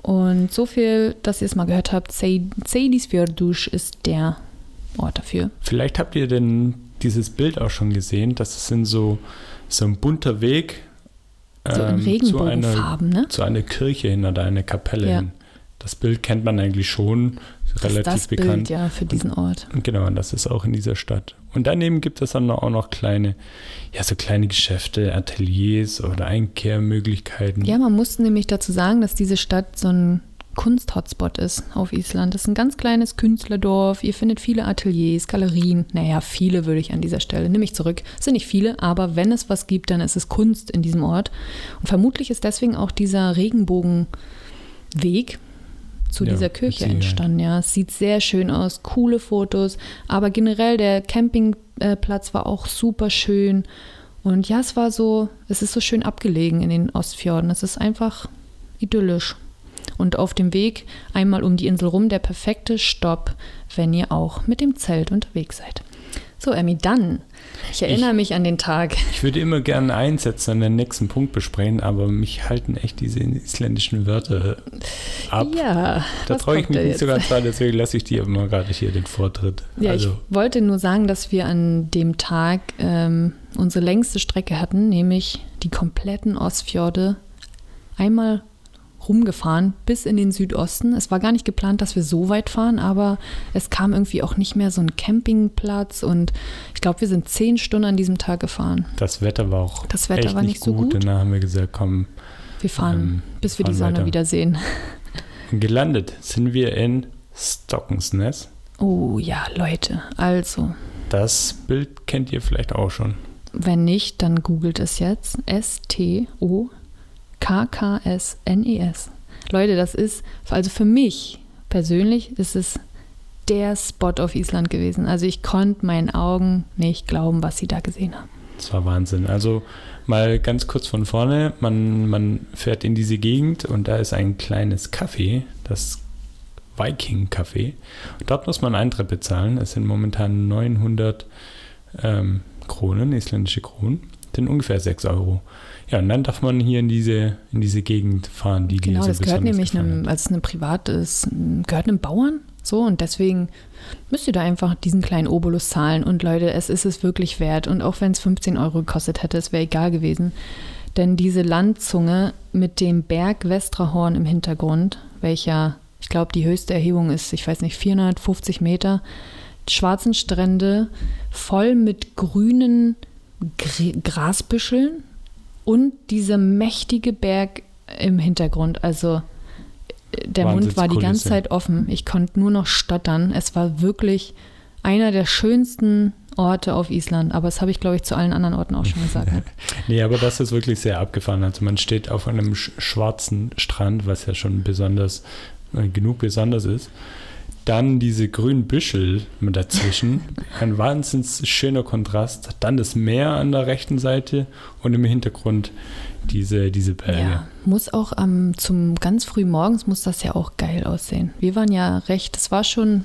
Und so viel, dass ihr es mal gehört habt, Seydisfjördusch ist der Ort dafür. Vielleicht habt ihr denn dieses Bild auch schon gesehen. Das sind so, so ein bunter Weg So in ähm, zu, einer, ne? zu einer Kirche hin oder einer Kapelle Ja. hin. Das Bild kennt man eigentlich schon, Das relativ ist das bekannt. Bild, ja, für diesen Ort. Und Genau, und das ist auch in dieser Stadt. Und daneben gibt es dann auch noch kleine, ja, so kleine Geschäfte, Ateliers oder Einkehrmöglichkeiten. Ja, man muss nämlich dazu sagen, dass diese Stadt so ein Kunst-Hotspot ist auf Island. Das ist ein ganz kleines Künstlerdorf. Ihr findet viele Ateliers, Galerien. Naja, viele würde ich an dieser Stelle. Nehme ich zurück. Es sind nicht viele, aber wenn es was gibt, dann ist es Kunst in diesem Ort. Und vermutlich ist deswegen auch dieser Regenbogenweg zu Ja, dieser Kirche entstanden. Ja, es sieht sehr schön aus, coole Fotos. Aber generell der Campingplatz war auch super schön. Und ja, es war so, es ist so schön abgelegen in den Ostfjorden. Es ist einfach idyllisch. Und auf dem Weg einmal um die Insel rum der perfekte Stopp, wenn ihr auch mit dem Zelt unterwegs seid. So, Emmy, dann. Ich erinnere mich an den Tag. Ich würde immer gerne einsetzen und den nächsten Punkt besprechen, aber mich halten echt diese isländischen Wörter ab. Ja, da traue ich mich nicht so ganz dran, deswegen lasse ich dir immer gerade hier den Vortritt. Ja, also, ich wollte nur sagen, dass wir an dem Tag ähm, unsere längste Strecke hatten, nämlich die kompletten Ostfjorde einmal rumgefahren bis in den Südosten. Es war gar nicht geplant, dass wir so weit fahren, aber es kam irgendwie auch nicht mehr so ein Campingplatz und ich glaube, wir sind zehn Stunden an diesem Tag gefahren. das Wetter war auch Das Wetter echt war nicht so gut. Und dann haben wir gesagt, komm, Wir fahren, Ähm, bis wir die fahren Sonne weiter. wieder sehen. gelandet sind wir in Stockensness. Oh ja, Leute, also, Das Bild kennt ihr vielleicht auch schon. wenn nicht, dann googelt es jetzt. S-T-O-K-K-S-N-E-S. E Leute, das ist, also für mich persönlich, ist es der Spot auf Island gewesen. Also ich konnte meinen Augen nicht glauben, was sie da gesehen haben. Das war Wahnsinn. Also mal ganz kurz von vorne, man, man fährt in diese Gegend und da ist ein kleines Café, das Viking Café. Dort muss man Eintritt bezahlen. Es sind momentan 900 ähm, Kronen, isländische Kronen. Das sind ungefähr 6 Euro. Ja, und dann darf man hier in diese, in diese Gegend fahren, die Genau, so das gehört nämlich einem, als es eine privat ist, gehört einem Bauern. So, und deswegen müsst ihr da einfach diesen kleinen Obolus zahlen. Und Leute, es ist es wirklich wert. Und auch wenn es 15 Euro gekostet hätte, es wäre egal gewesen. Denn diese Landzunge mit dem Berg Westrahorn im Hintergrund, welcher, ich glaube, die höchste Erhebung ist, ich weiß nicht, 450 Meter, schwarzen Strände, voll mit grünen Gr Grasbüscheln und dieser mächtige Berg im Hintergrund. Also der Mund war die ganze. Zeit offen. Ich konnte nur noch stottern. Es war wirklich einer der schönsten Orte auf Island. Aber das habe ich, glaube ich, zu allen anderen Orten auch schon gesagt. Ne? Nee, aber das ist wirklich sehr abgefahren. Also man steht auf einem sch schwarzen Strand, was ja schon besonders, äh, genug besonders ist. Dann diese grünen Büschel mit dazwischen. Ein wahnsinnig schöner Kontrast. Dann das Meer an der rechten Seite und im Hintergrund diese, diese Berge. Ja, muss auch am zum ganz früh morgens muss das ja auch geil aussehen. Wir waren ja recht, es war schon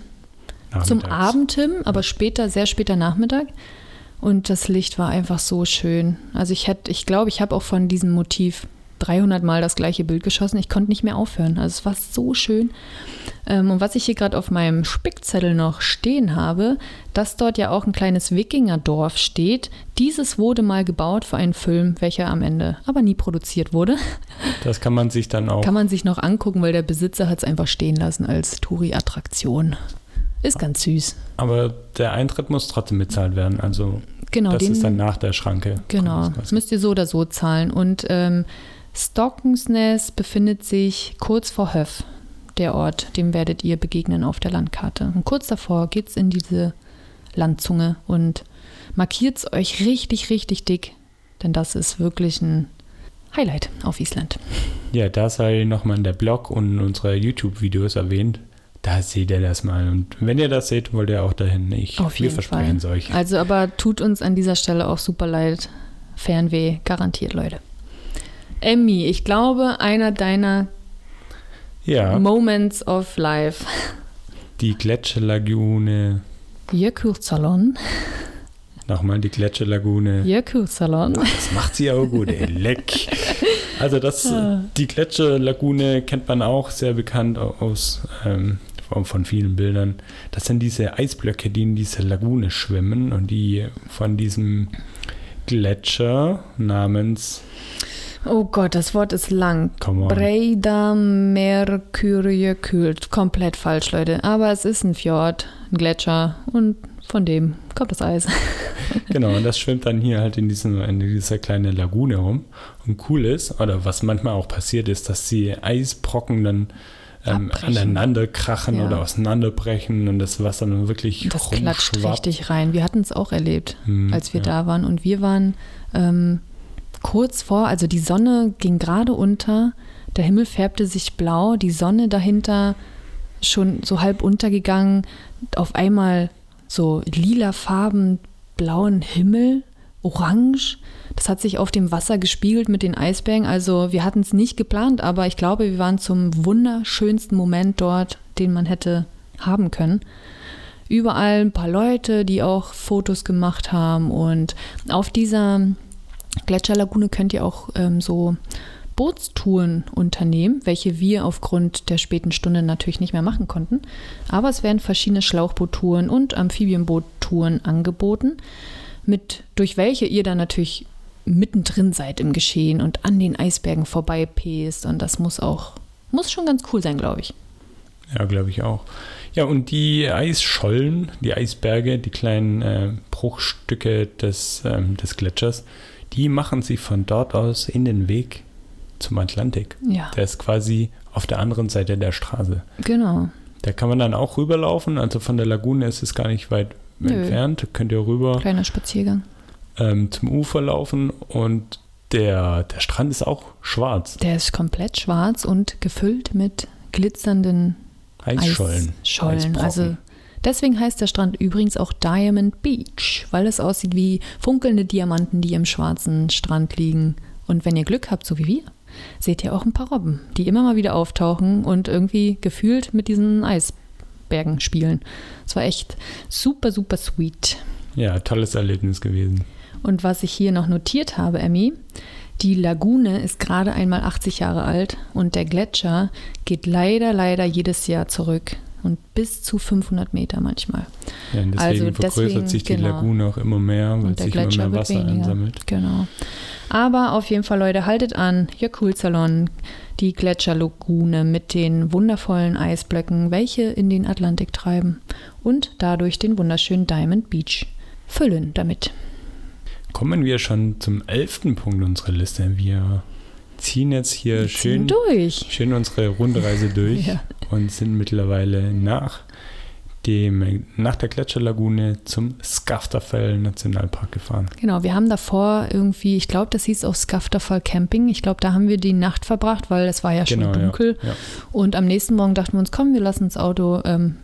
zum. Abend hin, aber später, sehr später Nachmittag. Und das Licht war einfach so schön. Also ich hätte, ich glaube, ich habe auch von diesem Motiv 300 Mal das gleiche Bild geschossen. Ich konnte nicht mehr aufhören. Also es war so schön. Ähm, und was ich hier gerade auf meinem Spickzettel noch stehen habe, dass dort ja auch ein kleines Wikingerdorf steht. Dieses wurde mal gebaut für einen Film, welcher am Ende aber nie produziert wurde. Das kann man sich dann auch. Kann man sich noch angucken, weil der Besitzer hat es einfach stehen lassen als Touri-Attraktion. Ist ganz süß. Aber der Eintritt muss trotzdem bezahlt werden. Also Genau, das den, ist dann nach der Schranke. Genau, das müsst ihr so oder so zahlen. Und ähm, Stockensness befindet sich kurz vor Höf, der Ort, dem werdet ihr begegnen auf der Landkarte. Und kurz davor geht es in diese Landzunge und markiert es euch richtig, richtig dick, denn das ist wirklich ein Highlight auf Island. Ja, da sei nochmal in der Blog und in unsere YouTube-Videos erwähnt. Da seht ihr das mal. Und wenn ihr das seht, wollt ihr auch dahin. Ich, Auf wir versprechen es euch. Also aber tut uns an dieser Stelle auch super leid, Fernweh garantiert, Leute. Emmy, ich glaube, einer deiner Ja, Moments of Life. die Gletscherlagune. Jökulsalon. Nochmal die Gletscherlagune. Jökulsalon. Das macht sie aber gut, ey. Leck. Also das, die Gletscherlagune kennt man auch sehr bekannt aus ähm, von- von vielen Bildern. Das sind diese Eisblöcke, die in dieser Lagune schwimmen und die von diesem Gletscher namens Oh Gott, das Wort ist lang. Come on. Breda Mercurijökul. Komplett falsch, Leute. Aber es ist ein Fjord, ein Gletscher und von dem kommt das Eis. Genau, und das schwimmt dann hier halt in, diesem, in dieser kleinen Lagune rum. Und cool ist, oder was manchmal auch passiert ist, dass die Eisbrocken dann ähm, aneinander krachen Ja. oder auseinanderbrechen und das Wasser dann wirklich Das klatscht richtig rein. Wir hatten es auch erlebt, Hm, als wir ja. da waren. Und wir waren ähm, kurz vor, also die Sonne ging gerade unter, der Himmel färbte sich blau, die Sonne dahinter schon so halb untergegangen, auf einmal so lila Farben, blauen Himmel, orange. Das hat sich auf dem Wasser gespiegelt mit den Eisbergen. Also wir hatten es nicht geplant, aber ich glaube, wir waren zum wunderschönsten Moment dort, den man hätte haben können überall ein paar Leute, die auch Fotos gemacht haben. Und auf dieser Gletscherlagune könnt ihr auch ähm, so Bootstouren unternehmen, welche wir aufgrund der späten Stunde natürlich nicht mehr machen konnten. Aber es werden verschiedene Schlauchboottouren und Amphibienboottouren angeboten, mit, durch welche ihr dann natürlich mittendrin seid im Geschehen und an den Eisbergen vorbeipäst. Und das muss auch, muss schon ganz cool sein, glaube ich. Ja, glaube ich auch. Ja, und die Eisschollen, die Eisberge, die kleinen äh, Bruchstücke des, ähm, des Gletschers, die machen sie von dort aus in den Weg zum Atlantik. Ja, Der ist quasi auf der anderen Seite der Straße. genau. Da kann man dann auch rüberlaufen. Also von der Lagune ist es gar nicht weit Nö. entfernt. Könnt ihr rüber Kleiner Spaziergang. ähm, zum Ufer laufen und der, der Strand ist auch schwarz. Der ist komplett schwarz und gefüllt mit glitzernden Eisschollen. Eisschollen. Also deswegen heißt der Strand übrigens auch Diamond Beach, weil es aussieht wie funkelnde Diamanten, die im schwarzen Strand liegen. Und wenn ihr Glück habt, so wie wir, seht ihr auch ein paar Robben, die immer mal wieder auftauchen und irgendwie gefühlt mit diesen Eisbergen spielen. Es war echt super, super sweet. Ja, tolles Erlebnis gewesen. Und was ich hier noch notiert habe, Emmy, die Lagune ist gerade einmal 80 Jahre alt und der Gletscher geht leider, leider jedes Jahr zurück und bis zu 500 Meter manchmal. Ja, und deswegen Also vergrößert deswegen, sich die genau. Lagune auch immer mehr, weil sich immer mehr Wasser ansammelt. Genau. Aber auf jeden Fall, Leute, haltet an. Jökulsalon, die Gletscherlagune mit den wundervollen Eisblöcken, welche in den Atlantik treiben und dadurch den wunderschönen Diamond Beach füllen damit. Kommen wir schon zum elften Punkt unserer Liste. Wir ziehen jetzt hier schön, durch. schön unsere Rundreise durch Ja. und sind mittlerweile nach, dem, nach der Gletscherlagune zum Skafterfell Nationalpark gefahren. Genau, wir haben davor irgendwie, ich glaube, das hieß auch Skafterfall Camping. Ich glaube, da haben wir die Nacht verbracht, weil es war ja schon Genau, ja, dunkel. ja. Und am nächsten Morgen dachten wir uns, komm, wir lassen das Auto ähm,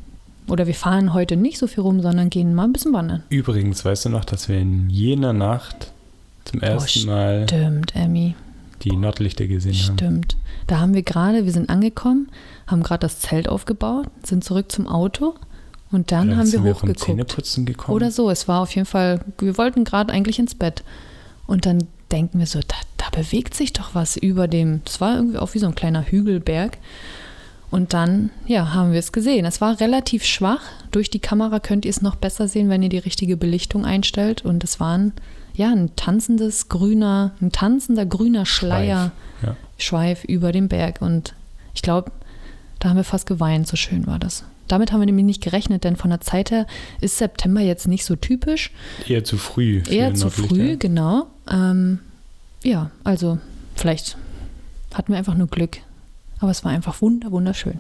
oder wir fahren heute nicht so viel rum, sondern gehen mal ein bisschen wandern. Übrigens, weißt du noch, dass wir in jener Nacht zum ersten Mal Stimmt, Emmy. Die Nordlichter gesehen haben? Stimmt. Da haben wir gerade, wir sind angekommen, haben gerade das Zelt aufgebaut, sind zurück zum Auto und dann Oder haben wir hochgeguckt. Zähneputzen gekommen? Oder so. Es war auf jeden Fall, wir wollten gerade eigentlich ins Bett. Und dann denken wir so, da, da bewegt sich doch was über dem, das war irgendwie auch wie so ein kleiner Hügelberg. Und dann, ja, haben wir es gesehen. Es war relativ schwach. Durch die Kamera könnt ihr es noch besser sehen, wenn ihr die richtige Belichtung einstellt. Und es war ein, ja, ein tanzendes grüner, ein tanzender grüner Schleier, Ja. Schweif über dem Berg. Und ich glaube, da haben wir fast geweint, so schön war das. Damit haben wir nämlich nicht gerechnet, denn von der Zeit her ist September jetzt nicht so typisch. Eher zu früh. Eher zu früh, genau. Ähm, ja, also vielleicht hatten wir einfach nur Glück. Aber es war einfach wunder, wunderschön.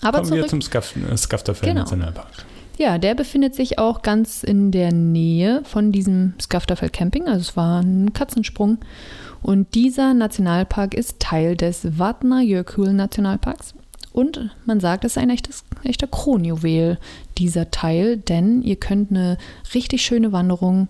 Aber Kommen wir zurück. zum Skaf äh, Skafterfell Genau. Nationalpark. Ja, der befindet sich auch ganz in der Nähe von diesem Skafterfeld Camping. Also es war ein Katzensprung. Und dieser Nationalpark ist Teil des Vatna Jökull Nationalparks. Und man sagt, es ist ein echtes, echter Kronjuwel, dieser Teil, denn ihr könnt eine richtig schöne Wanderung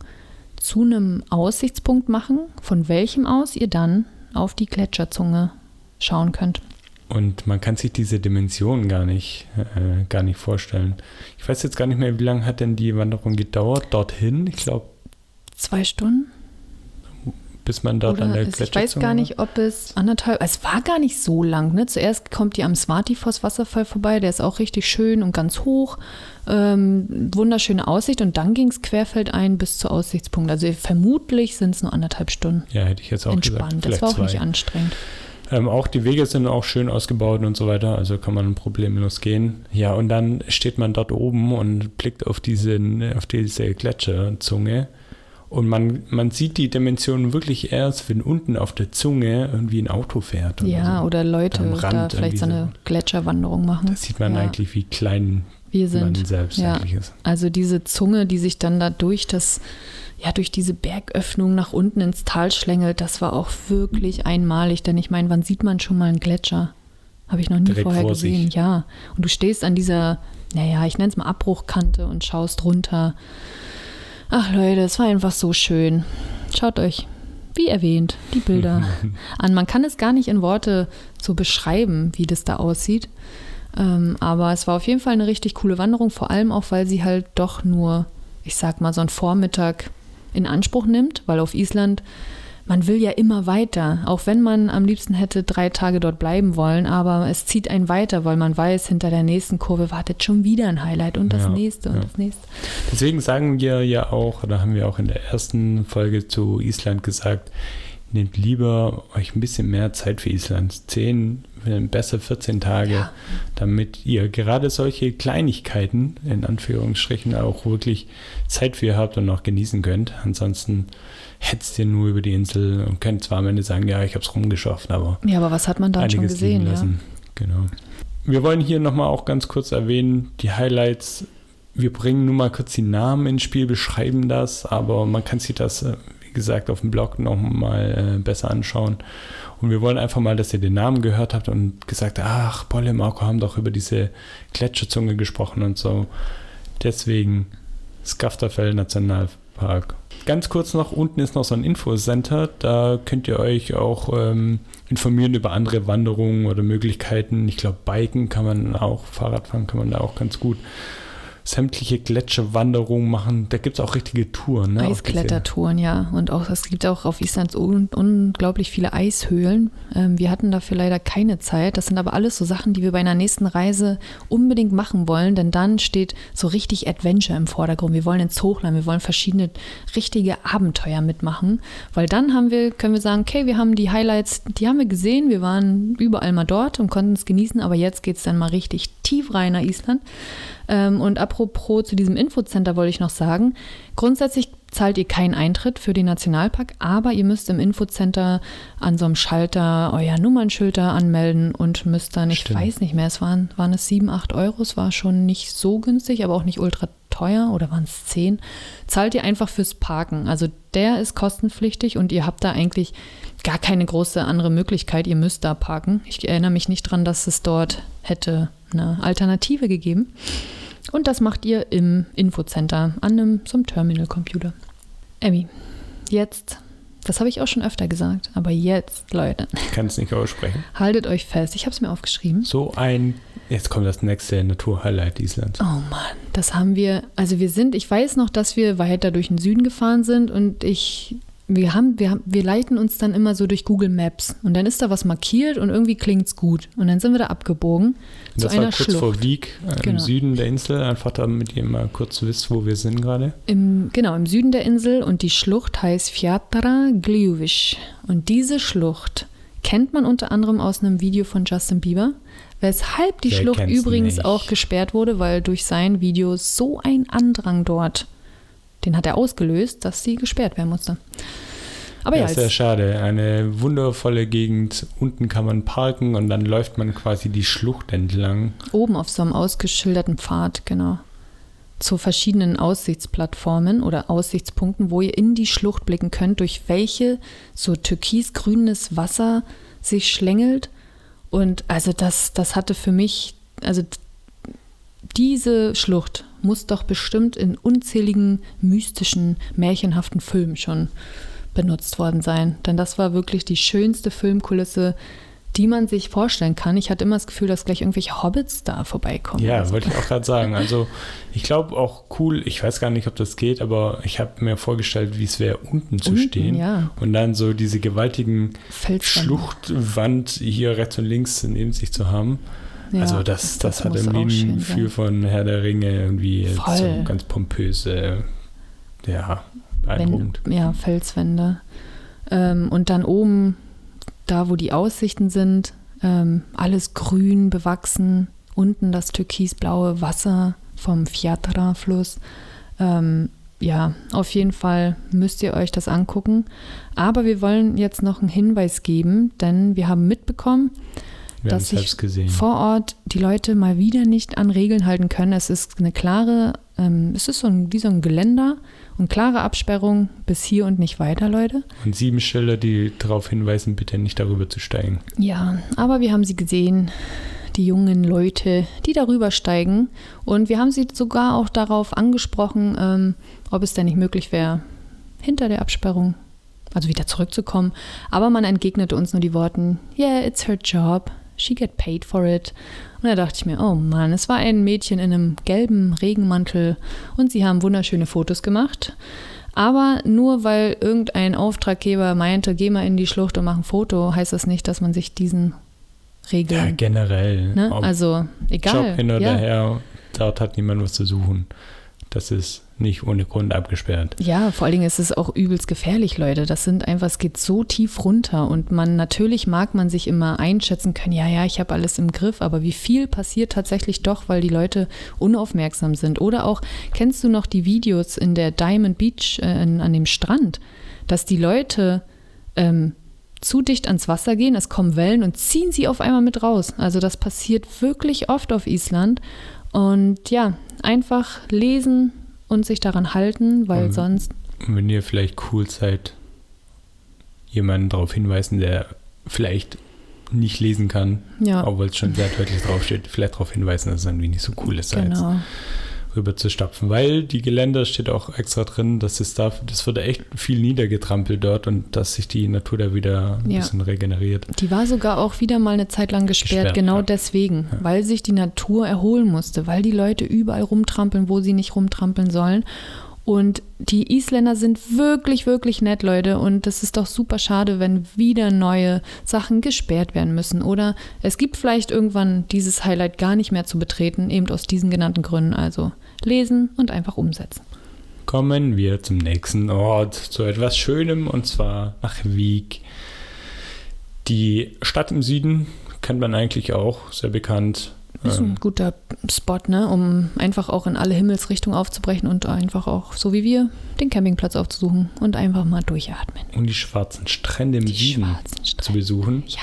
zu einem Aussichtspunkt machen, von welchem aus ihr dann auf die Gletscherzunge schauen könnt. Und man kann sich diese Dimensionen gar nicht, äh, gar nicht vorstellen. Ich weiß jetzt gar nicht mehr, wie lange hat denn die Wanderung gedauert dorthin? Ich glaube. Zwei Stunden? Bis man dort Oder an der es, ich weiß gar nicht, ob es anderthalb, es war gar nicht so lang. Ne? Zuerst kommt die am Smartifos Wasserfall vorbei, der ist auch richtig schön und ganz hoch. Ähm, wunderschöne Aussicht und dann ging es querfeldein bis zur Aussichtspunkt. Also vermutlich sind es nur anderthalb Stunden. Ja, hätte ich jetzt auch Entspannt. gesagt. Das war auch zwei. nicht anstrengend. Ähm, auch die Wege sind auch schön ausgebaut und so weiter, also kann man problemlos gehen. Ja, und dann steht man dort oben und blickt auf diese, auf diese Gletscherzunge. Und man, man sieht die Dimensionen wirklich erst, wenn unten auf der Zunge irgendwie ein Auto fährt. oder Ja, so. oder Leute da vielleicht so eine Gletscherwanderung machen. Da sieht man ja. eigentlich, wie klein Wir man sind. selbst ja. eigentlich ist. Also diese Zunge, die sich dann da durch das, ja, durch diese Bergöffnung nach unten ins Tal schlängelt, das war auch wirklich einmalig. Denn ich meine, wann sieht man schon mal einen Gletscher? Habe ich noch nie Direkt vorher vor gesehen. sich. Ja. Und du stehst an dieser, naja, ich nenne es mal Abbruchkante und schaust runter. Ach Leute, es war einfach so schön. Schaut euch, wie erwähnt, die Bilder an. Man kann es gar nicht in Worte so beschreiben, wie das da aussieht. Ähm, aber es war auf jeden Fall eine richtig coole Wanderung, vor allem auch, weil sie halt doch nur, ich sag mal, so einen Vormittag in Anspruch nimmt, weil auf Island, man will ja immer weiter, auch wenn man am liebsten hätte drei Tage dort bleiben wollen, aber es zieht einen weiter, weil man weiß, hinter der nächsten Kurve wartet schon wieder ein Highlight und das Ja, nächste und ja. das nächste. Deswegen sagen wir ja auch, oder haben wir auch in der ersten Folge zu Island gesagt, nehmt lieber euch ein bisschen mehr Zeit für Island. 10, wenn besser 14 Tage, Ja. damit ihr gerade solche Kleinigkeiten, in Anführungsstrichen, auch wirklich Zeit für habt und noch genießen könnt. Ansonsten hetzt ihr nur über die Insel und könnt zwar am Ende sagen, ja, ich habe es rumgeschafft, aber Ja, aber was hat man da schon gesehen? Ja? Genau. Wir wollen hier nochmal auch ganz kurz erwähnen, die Highlights. Wir bringen nur mal kurz die Namen ins Spiel, beschreiben das, aber man kann sich das, äh, wie gesagt, auf dem Blog nochmal äh, besser anschauen. Und wir wollen einfach mal, dass ihr den Namen gehört habt und gesagt, ach, Paul und Marco haben doch über diese Gletscherzunge gesprochen und so. Deswegen Skaftafell Nationalpark. Ganz kurz noch, unten ist noch so ein Infocenter, da könnt ihr euch auch ähm, informieren über andere Wanderungen oder Möglichkeiten. Ich glaube, Biken kann man auch, Fahrradfahren kann man da auch ganz gut. Sämtliche Gletscherwanderungen machen. Da gibt es auch richtige Touren. Ne? Eisklettertouren, ja. Und auch es gibt auch auf Island un unglaublich viele Eishöhlen. Ähm, wir hatten dafür leider keine Zeit. Das sind aber alles so Sachen, die wir bei einer nächsten Reise unbedingt machen wollen, denn dann steht so richtig Adventure im Vordergrund. Wir wollen ins Hochland, wir wollen verschiedene richtige Abenteuer mitmachen, weil dann haben wir, können wir sagen, okay, wir haben die Highlights, die haben wir gesehen, wir waren überall mal dort und konnten es genießen, aber jetzt geht es dann mal richtig tief rein nach Island. Ähm, und apropos zu diesem Infocenter wollte ich noch sagen, grundsätzlich zahlt ihr keinen Eintritt für den Nationalpark, aber ihr müsst im Infocenter an so einem Schalter euer Nummernschilder anmelden und müsst dann, ich Stimmt. weiß nicht mehr, es waren, waren es 7, 8 Euro, es war schon nicht so günstig, aber auch nicht ultra teuer oder waren es 10, zahlt ihr einfach fürs Parken. Also der ist kostenpflichtig und ihr habt da eigentlich gar keine große andere Möglichkeit, ihr müsst da parken. Ich erinnere mich nicht dran, dass es dort hätte eine Alternative gegeben. Und das macht ihr im Infocenter an einem, so einem Terminal-Computer. Emmy, jetzt, das habe ich auch schon öfter gesagt, aber jetzt, Leute, Ich kann es nicht aussprechen. haltet euch fest. Ich habe es mir aufgeschrieben. So ein, jetzt kommt das nächste Naturhighlight Islands. Oh Mann, das haben wir, also wir sind, ich weiß noch, dass wir weiter durch den Süden gefahren sind und ich, wir haben, wir haben, wir leiten uns dann immer so durch Google Maps und dann ist da was markiert und irgendwie klingt's gut und dann sind wir da abgebogen zu das war einer kurz Schlucht. vor Wieg äh, im Genau. Süden der Insel, einfach damit ihr mal kurz wisst, wo wir sind gerade. Im, genau, im Süden der Insel und die Schlucht heißt Fjatra Gljuvish. Und diese Schlucht kennt man unter anderem aus einem Video von Justin Bieber, weshalb die Wer Schlucht übrigens nicht? auch gesperrt wurde, weil durch sein Video so ein Andrang dort, den hat er ausgelöst, dass sie gesperrt werden musste. Aber ja, ja, sehr als, schade. Eine wundervolle Gegend. Unten kann man parken und dann läuft man quasi die Schlucht entlang. oben auf so einem ausgeschilderten Pfad, genau, zu verschiedenen Aussichtsplattformen oder Aussichtspunkten, wo ihr in die Schlucht blicken könnt, durch welche so türkisgrünes Wasser sich schlängelt. Und also das, das hatte für mich, also diese Schlucht muss doch bestimmt in unzähligen mystischen, märchenhaften Filmen schon benutzt worden sein. Denn das war wirklich die schönste Filmkulisse, die man sich vorstellen kann. Ich hatte immer das Gefühl, dass gleich irgendwelche Hobbits da vorbeikommen. Ja, so. wollte ich auch gerade sagen. Also ich glaube auch cool, ich weiß gar nicht, ob das geht, aber ich habe mir vorgestellt, wie es wäre, unten zu unten, stehen ja. und dann so diese gewaltigen Schluchtwand hier rechts und links neben sich zu haben. Ja, also das, das, das hat irgendwie ein Gefühl von Herr der Ringe, irgendwie so ganz pompöse, ja, beeindruckend. Wenn, ja, Felswände. Ähm, und dann oben da wo die Aussichten sind, ähm, alles grün bewachsen, unten das türkisblaue Wasser vom Fiatra-Fluss. Ähm, ja, auf jeden Fall müsst ihr euch das angucken. Aber wir wollen jetzt noch einen Hinweis geben, denn wir haben mitbekommen, wir dass sich vor Ort die Leute mal wieder nicht an Regeln halten können. Es ist eine klare, ähm, es ist so ein, wie so ein Geländer und klare Absperrung bis hier und nicht weiter, Leute. Und sieben Schilder, die darauf hinweisen, bitte nicht darüber zu steigen. Ja, aber wir haben sie gesehen, die jungen Leute, die darüber steigen. Und wir haben sie sogar auch darauf angesprochen, ähm, ob es denn nicht möglich wäre, hinter der Absperrung also wieder zurückzukommen. Aber man entgegnete uns nur die Worten, yeah, it's her job. She get paid for it. Und da dachte ich mir, oh Mann, es war ein Mädchen in einem gelben Regenmantel und sie haben wunderschöne Fotos gemacht. Aber nur weil irgendein Auftraggeber meinte, geh mal in die Schlucht und mach ein Foto, heißt das nicht, dass man sich diesen Regeln. Ja, generell. Ne? Also egal. Job hin oder ja. her, dort hat niemand was zu suchen. Das ist nicht ohne Grund abgesperrt. Ja, vor allen Dingen ist es auch übelst gefährlich, Leute. Das sind einfach, es geht so tief runter und man natürlich mag man sich immer einschätzen können, ja, ja, ich habe alles im Griff, aber wie viel passiert tatsächlich doch, weil die Leute unaufmerksam sind? Oder auch, kennst du noch die Videos in der Diamond Beach äh, in, an dem Strand, dass die Leute ähm, zu dicht ans Wasser gehen, es kommen Wellen und ziehen sie auf einmal mit raus. Also das passiert wirklich oft auf Island. Und ja, einfach lesen, und sich daran halten, weil und, sonst. Wenn ihr vielleicht cool seid, jemanden darauf hinweisen, der vielleicht nicht lesen kann, ja. obwohl es schon sehr deutlich draufsteht, vielleicht darauf hinweisen, dass es irgendwie nicht so cool ist. Genau rüber zu stapfen, weil die Geländer steht auch extra drin, dass es da, das wird echt viel niedergetrampelt dort und dass sich die Natur da wieder ein ja. bisschen regeneriert. Die war sogar auch wieder mal eine Zeit lang gesperrt, gesperrt genau ja. deswegen, ja. weil sich die Natur erholen musste, weil die Leute überall rumtrampeln, wo sie nicht rumtrampeln sollen. Und die Isländer sind wirklich, wirklich nett, Leute. Und das ist doch super schade, wenn wieder neue Sachen gesperrt werden müssen. Oder es gibt vielleicht irgendwann dieses Highlight gar nicht mehr zu betreten, eben aus diesen genannten Gründen. Also lesen und einfach umsetzen. Kommen wir zum nächsten Ort, zu etwas Schönem, und zwar nach Wieg. Die Stadt im Süden kennt man eigentlich auch, sehr bekannt. Ist ein ähm, guter Spot, ne? um einfach auch in alle Himmelsrichtungen aufzubrechen und einfach auch, so wie wir, den Campingplatz aufzusuchen und einfach mal durchatmen. Und die schwarzen Strände im die Süden Strände. zu besuchen. Ja.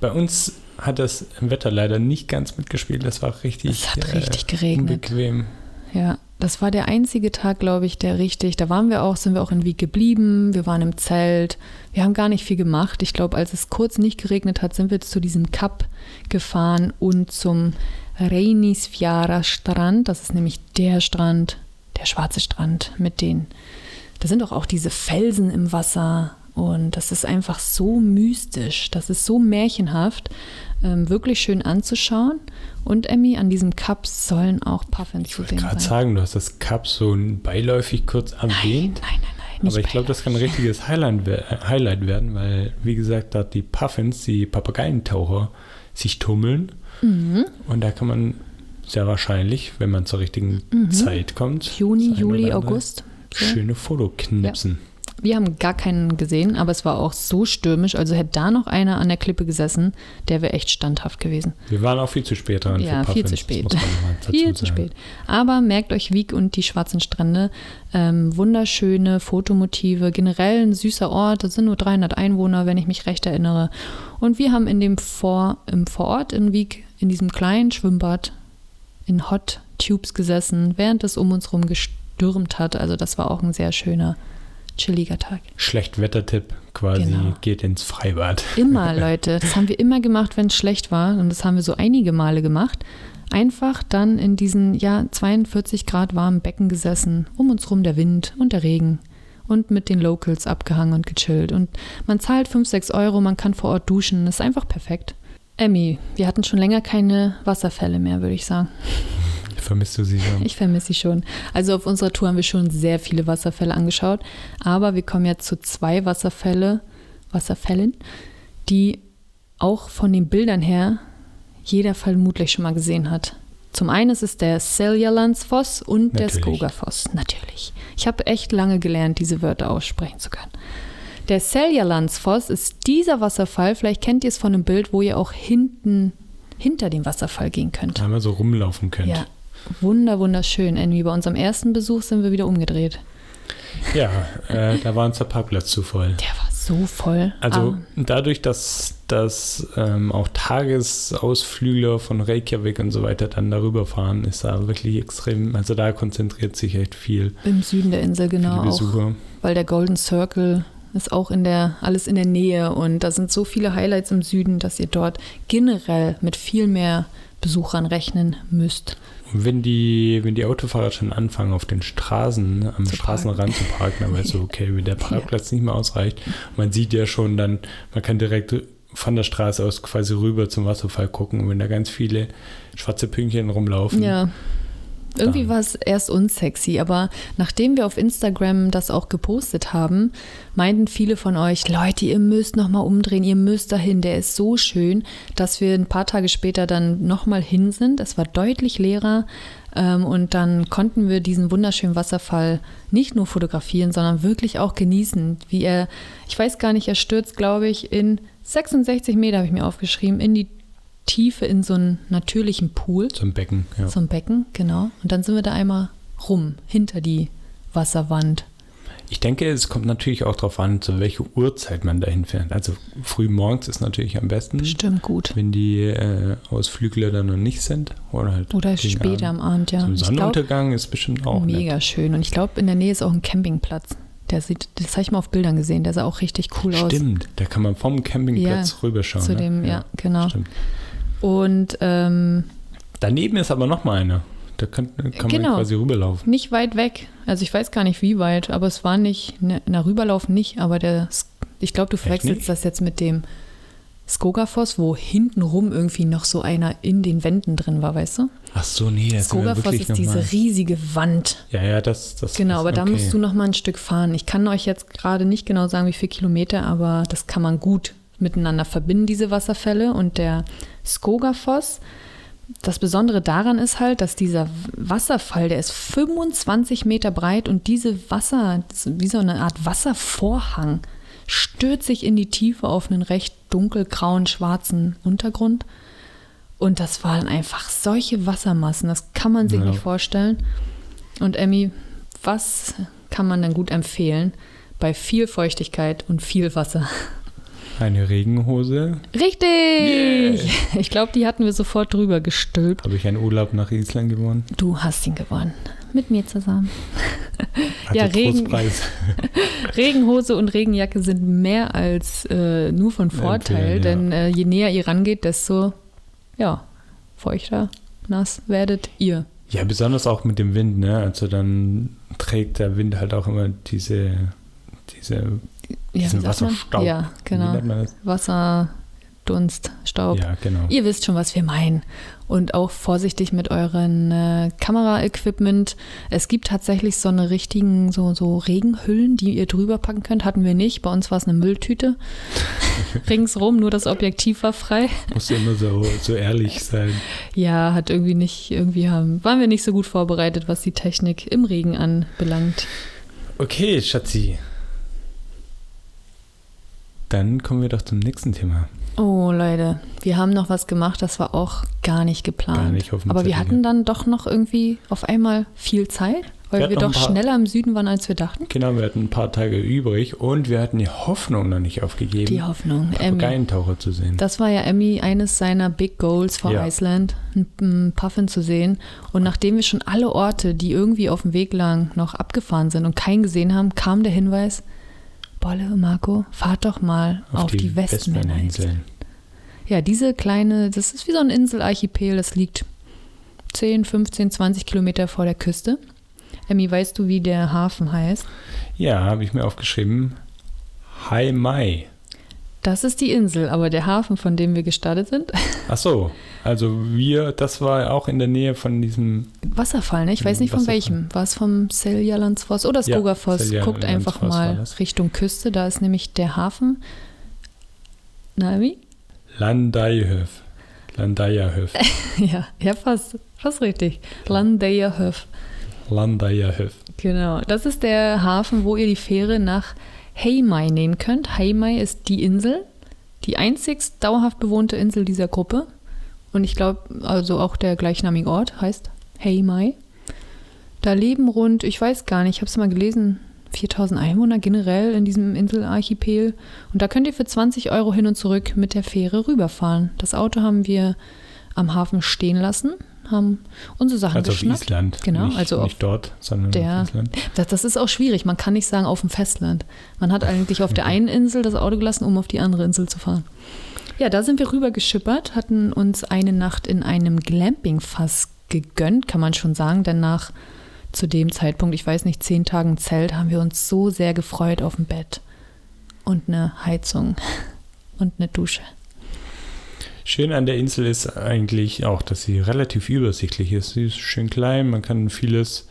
Bei uns hat das Wetter leider nicht ganz mitgespielt. Das war richtig, es hat richtig äh, geregnet. unbequem. Ja, das war der einzige Tag, glaube ich, der richtig, da waren wir auch, sind wir auch in Wieg geblieben, wir waren im Zelt, wir haben gar nicht viel gemacht. Ich glaube, als es kurz nicht geregnet hat, sind wir zu diesem Kap gefahren und zum Reinisfjara Strand, das ist nämlich der Strand, der schwarze Strand mit den, da sind doch auch diese Felsen im Wasser und das ist einfach so mystisch, das ist so märchenhaft, ähm, wirklich schön anzuschauen. Und Emmy, an diesem Cup sollen auch Puffins zu sehen sein. Ich wollte gerade sagen, du hast das Cup so beiläufig kurz erwähnt. Nein, nein, nein. nein aber ich glaube, das kann ein richtiges Highlight, Highlight werden, weil, wie gesagt, da die Puffins, die Papageientaucher, sich tummeln. Mhm. Und da kann man sehr wahrscheinlich, wenn man zur richtigen mhm. Zeit kommt, Juni, Juli, August, schöne Foto knipsen. Ja. Wir haben gar keinen gesehen, aber es war auch so stürmisch. Also hätte da noch einer an der Klippe gesessen, der wäre echt standhaft gewesen. Wir waren auch viel zu spät dran. Ja, viel zu spät. viel zu spät. Aber merkt euch Wieg und die schwarzen Strände. Ähm, wunderschöne Fotomotive. Generell ein süßer Ort. Es sind nur 300 Einwohner, wenn ich mich recht erinnere. Und wir haben in dem Vor, im Vorort in Wieg, in diesem kleinen Schwimmbad, in Hot Tubes gesessen, während es um uns herum gestürmt hat. Also das war auch ein sehr schöner chilliger Tag. Schlechtwettertipp quasi, genau. geht ins Freibad. Immer, Leute. Das haben wir immer gemacht, wenn es schlecht war. Und das haben wir so einige Male gemacht. einfach dann in diesen ja 42 Grad warmen Becken gesessen, um uns rum der Wind und der Regen und mit den Locals abgehangen und gechillt. Und man zahlt 5, 6 Euro, man kann vor Ort duschen, das ist einfach perfekt. Emmy, wir hatten schon länger keine Wasserfälle mehr, würde ich sagen. Vermisst du sie schon? Ich vermisse sie schon. Also auf unserer Tour haben wir schon sehr viele Wasserfälle angeschaut, aber wir kommen jetzt zu zwei Wasserfälle, Wasserfällen, die auch von den Bildern her jeder vermutlich schon mal gesehen hat. Zum einen ist es der Seljalandsfoss und der Natürlich. Skogafoss. Natürlich. Ich habe echt lange gelernt, diese Wörter aussprechen zu können. Der Seljalandsfoss ist dieser Wasserfall. Vielleicht kennt ihr es von einem Bild, wo ihr auch hinten hinter dem Wasserfall gehen könnt. Einmal so rumlaufen könnt. Ja, wunder, wunderschön. Andy, bei unserem ersten Besuch sind wir wieder umgedreht. Ja, äh, da war uns der Parkplatz zu voll. Der war so voll. Also Ah, dadurch, dass, dass ähm, auch Tagesausflügler von Reykjavik und so weiter dann darüber fahren, ist da wirklich extrem, also da konzentriert sich echt viel Im Süden der Insel, genau. Auch, Besucher. weil der Golden Circle ist auch in der, alles in der Nähe und da sind so viele Highlights im Süden, dass ihr dort generell mit viel mehr Besuchern rechnen müsst. Und wenn die, wenn die Autofahrer schon anfangen, auf den Straßen, am Zu Straßenrand zu parken, dann weißt du, okay, wenn der Parkplatz nicht mehr ausreicht, man sieht ja schon dann, man kann direkt von der Straße aus quasi rüber zum Wasserfall gucken. Und wenn da ganz viele schwarze Pünktchen rumlaufen, Ja. Irgendwie war es erst unsexy, aber nachdem wir auf Instagram das auch gepostet haben, meinten viele von euch, Leute, ihr müsst nochmal umdrehen, ihr müsst dahin, der ist so schön, dass wir ein paar Tage später dann nochmal hin sind. Es war deutlich leerer ähm, und dann konnten wir diesen wunderschönen Wasserfall nicht nur fotografieren, sondern wirklich auch genießen, wie er, ich weiß gar nicht, er stürzt, glaube ich, in 66 Meter, habe ich mir aufgeschrieben, in die Tiefe in so einen natürlichen Pool. zum Becken. Ja. Zum Becken, genau. Und dann sind wir da einmal rum, hinter die Wasserwand. Ich denke, es kommt natürlich auch darauf an, zu welcher Uhrzeit man dahin fährt. Also früh morgens ist natürlich am besten, Bestimmt gut. wenn die äh, Ausflügler dann noch nicht sind. Oder halt Oder später Abend. am Abend, ja. Zum Ich glaub, Sonnenuntergang ist bestimmt auch mega nett. schön. Und ich glaube, in der Nähe ist auch ein Campingplatz. Der sieht, das habe ich mal auf Bildern gesehen, der sah auch richtig cool aus. Stimmt, da kann man vom Campingplatz Ja, rüberschauen. Zu ne? dem, ja, genau. Stimmt. Und ähm, Daneben ist aber noch mal einer. Da kann, kann Genau. man quasi rüberlaufen. nicht weit weg. Also ich weiß gar nicht, wie weit, aber es war nicht, ne, na, rüberlaufen nicht, aber der, ich glaube, du verwechselst das jetzt mit dem Skogafoss, wo hintenrum irgendwie noch so einer in den Wänden drin war, weißt du? Ach so, nee, das Skogafoss ist diese mal. riesige Wand. Ja, ja, das, das Genau, ist aber da okay. musst du noch mal ein Stück fahren. Ich kann euch jetzt gerade nicht genau sagen, wie viele Kilometer, aber das kann man gut miteinander verbinden, diese Wasserfälle. Und der Skogafoss, das Besondere daran ist halt, dass dieser Wasserfall, der ist 25 Meter breit und diese Wasser, wie so eine Art Wasservorhang, stürzt sich in die Tiefe auf einen recht dunkelgrauen, schwarzen Untergrund. Und das waren einfach solche Wassermassen, das kann man sich Ja. nicht vorstellen. Und Emmy, was kann man dann gut empfehlen bei viel Feuchtigkeit und viel Wasser? Eine Regenhose. Richtig! Ich glaube, die hatten wir sofort drüber gestülpt. Habe ich einen Urlaub nach Island gewonnen. Du hast ihn gewonnen. Mit mir zusammen. Ja, Regen-. Regenhose und Regenjacke sind mehr als äh, nur von Vorteil, Empfehlen, denn äh, je näher ihr rangeht, desto ja, feuchter, nass werdet ihr. Ja, besonders auch mit dem Wind, ne? Also dann trägt der Wind halt auch immer diese, diese Ja, diesen? Wasserstaub. Ja, genau. Wasser, Dunst, Staub. Ja, genau. Ihr wisst schon, was wir meinen. Und auch vorsichtig mit euren äh, Kameraequipment. Es gibt tatsächlich so eine richtigen, so, so Regenhüllen, die ihr drüber packen könnt. Hatten wir nicht. Bei uns war es eine Mülltüte. Ringsrum, nur das Objektiv war frei. Musst du immer so, so ehrlich sein. Ja, hat irgendwie nicht, irgendwie haben, waren wir nicht so gut vorbereitet, was die Technik im Regen anbelangt. Okay, Schatzi. Dann kommen wir doch zum nächsten Thema. Oh, Leute, wir haben noch was gemacht, das war auch gar nicht geplant. Gar nicht auf dem Aber wir hatten dann doch noch irgendwie auf einmal viel Zeit, weil Wir wir, doch schneller im Süden waren, als wir dachten. Genau, wir hatten ein paar Tage übrig und wir hatten die Hoffnung noch nicht aufgegeben, Die Hoffnung. Papageientaucher zu sehen. Das war ja Emmy eines seiner Big Goals for Ja. Iceland, einen Puffin zu sehen. Und nachdem wir schon alle Orte, die irgendwie auf dem Weg lagen, noch abgefahren sind und keinen gesehen haben, kam der Hinweis, Bolle, Marco, fahrt doch mal auf, die, Westmännerinseln. Westmännerinseln. Ja, diese kleine, das ist wie so ein Inselarchipel, das liegt 10, 15, 20 Kilometer vor der Küste. Emmy, weißt du, wie der Hafen heißt? Ja, habe ich mir aufgeschrieben. Hai Mai. Das ist die Insel, aber der Hafen, von dem wir gestartet sind. Ach so, also wir, das war auch in der Nähe von diesem Wasserfall, ne? Ich weiß nicht von welchem. War es vom Seljalandsfoss oder Ja, Skogafoss? Guckt einfach mal. Richtung Küste, da ist nämlich der Hafen. Na, Emmy? Landayhöf. Landayahöf. ja, ja, fast. Fast richtig. Landeyerhöf. Landayahöf. Genau. Das ist der Hafen, wo ihr die Fähre nach Heimei nehmen könnt. Heimei ist die Insel, die einzigst dauerhaft bewohnte Insel dieser Gruppe. Und ich glaube, also auch der gleichnamige Ort heißt Heimei. Da leben rund, ich weiß gar nicht, ich habe es mal gelesen, 4000 Einwohner generell in diesem Inselarchipel. Und da könnt ihr für 20 Euro hin und zurück mit der Fähre rüberfahren. Das Auto haben wir am Hafen stehen lassen, haben unsere Sachen Also auf geschnappt. Island. Genau, nicht, also auf nicht dort, sondern der- auf Island. Das, das ist auch schwierig. Man kann nicht sagen auf dem Festland. Man hat eigentlich auf der einen Insel das Auto gelassen, um auf die andere Insel zu fahren. Ja, da sind wir rüber geschippert, hatten uns eine Nacht in einem Glamping-Fass gegönnt, kann man schon sagen, denn nach zu dem Zeitpunkt, ich weiß nicht, zehn Tagen Zelt, haben wir uns so sehr gefreut auf ein Bett und eine Heizung und eine Dusche. Schön an der Insel ist eigentlich auch, dass sie relativ übersichtlich ist. Sie ist schön klein, man kann vieles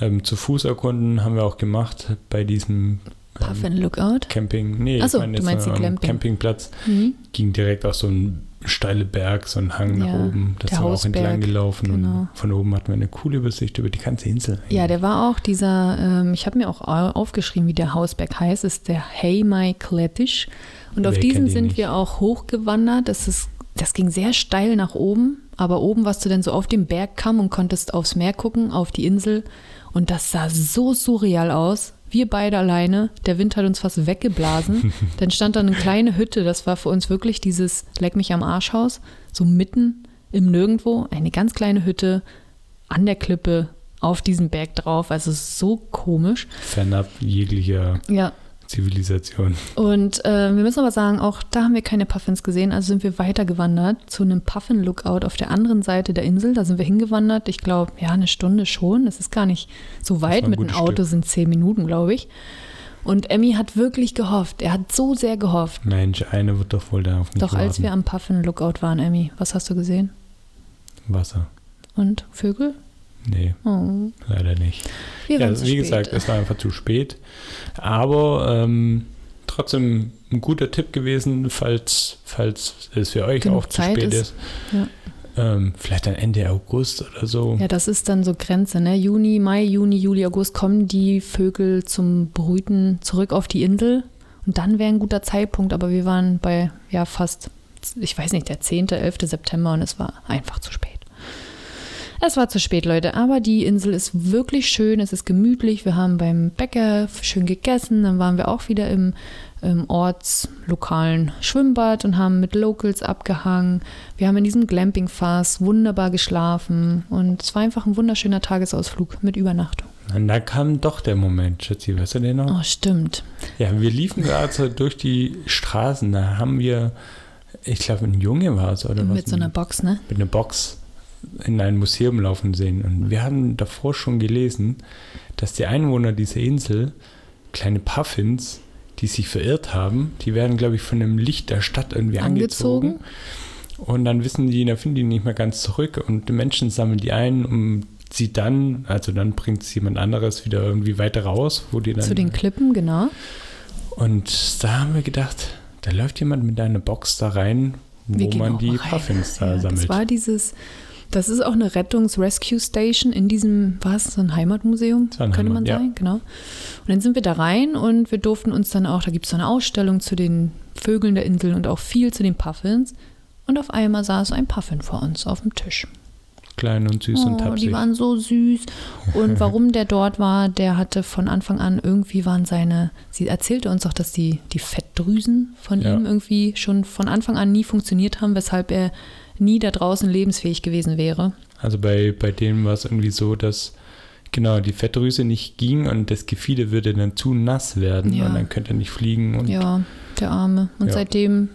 ähm, zu Fuß erkunden, haben wir auch gemacht bei diesem ähm, Puffin Lookout. Camping. Nee, Ach so, ich meine du meinst die am Glamping. Campingplatz Mhm. ging direkt auf so einen steile Berg, so einen Hang nach Ja, oben. Das wir auch entlang gelaufen genau. und von oben hatten wir eine coole Übersicht über die ganze Insel. Ja, der war auch dieser, ähm, ich habe mir auch au- aufgeschrieben, wie der Hausberg heißt, ist der Heimai Kletisch. Und auf Wer diesen kennt ihn sind nicht? wir auch hochgewandert. Das, ist, das ging sehr steil nach oben, aber oben warst du dann so auf dem Berg kam und konntest aufs Meer gucken, auf die Insel. Und das sah so surreal aus. Wir beide alleine. Der Wind hat uns fast weggeblasen. dann stand da eine kleine Hütte. Das war für uns wirklich dieses Leck mich am Arschhaus. So mitten im Nirgendwo. Eine ganz kleine Hütte an der Klippe auf diesem Berg drauf. Also so komisch. Fernab jeglicher Ja. Zivilisation. Und äh, wir müssen aber sagen, auch da haben wir keine Puffins gesehen. Also sind wir weitergewandert zu einem Puffin-Lookout auf der anderen Seite der Insel. Da sind wir hingewandert. Ich glaube, ja, eine Stunde schon. Es ist gar nicht so weit. Mit dem Auto Stück. sind zehn Minuten, glaube ich. Und Emmy hat wirklich gehofft. Er hat so sehr gehofft. Mensch, eine wird doch wohl da auf mich Doch als warten. wir am Puffin-Lookout waren, Emmy, was hast du gesehen? Wasser. Und Vögel? Nee, Oh, leider nicht. wir Ja, zu wie spät. gesagt, es war einfach zu spät. Aber ähm, trotzdem ein guter Tipp gewesen, falls, falls es für euch Genug auch zu Zeit spät ist. ist. Ja. Ähm, vielleicht dann Ende August oder so. Ja, das ist dann so Grenze, ne? Juni, Mai, Juni, Juli, August kommen die Vögel zum Brüten zurück auf die Insel. Und dann wäre ein guter Zeitpunkt, aber wir waren bei ja fast, ich weiß nicht, der 10., 11. September und es war einfach zu spät. Es war zu spät, Leute, aber die Insel ist wirklich schön, es ist gemütlich. Wir haben beim Bäcker schön gegessen, dann waren wir auch wieder im, im ortslokalen Schwimmbad und haben mit Locals abgehangen. Wir haben in diesem Glamping-Fass wunderbar geschlafen und es war einfach ein wunderschöner Tagesausflug mit Übernachtung. Und da kam doch der Moment, Schatzi, weißt du den noch? Oh, stimmt. Ja, wir liefen gerade so durch die Straßen, da haben wir, ich glaube, ein Junge war es oder was? Mit so einer Box, ne? mit einer Box in ein Museum laufen sehen. Und wir haben davor schon gelesen, dass die Einwohner dieser Insel, kleine Puffins, die sich verirrt haben, die werden, glaube ich, von dem Licht der Stadt irgendwie angezogen. Angezogen. Und dann wissen die, da finden die nicht mehr ganz zurück. Und die Menschen sammeln die ein, um sie dann, also dann bringt es jemand anderes wieder irgendwie weiter raus, wo die dann. Zu den Klippen, genau. und da haben wir gedacht, da läuft jemand mit einer Box da rein, wo man die rein. Puffins da Ja, sammelt. Das war dieses, das ist auch eine Rettungs-Rescue-Station in diesem, was, so ein Heimatmuseum, ein könnte man Heimat, ja. sagen, genau. Und dann sind wir da rein und wir durften uns dann auch, da gibt es so eine Ausstellung zu den Vögeln der Insel und auch viel zu den Puffins. Und auf einmal saß ein Puffin vor uns auf dem Tisch. Klein und süß und Oh, tapsig. die waren so süß. Und warum der dort war, der hatte von Anfang an irgendwie waren seine, sie erzählte uns auch, dass die, die Fettdrüsen von Ja. ihm irgendwie schon von Anfang an nie funktioniert haben, weshalb er nie da draußen lebensfähig gewesen wäre. Also bei, bei denen war es irgendwie so, dass genau die Fettdrüse nicht ging und das Gefieder würde dann zu nass werden Ja. und dann könnte er nicht fliegen. Und Ja, der Arme. Und Ja. seitdem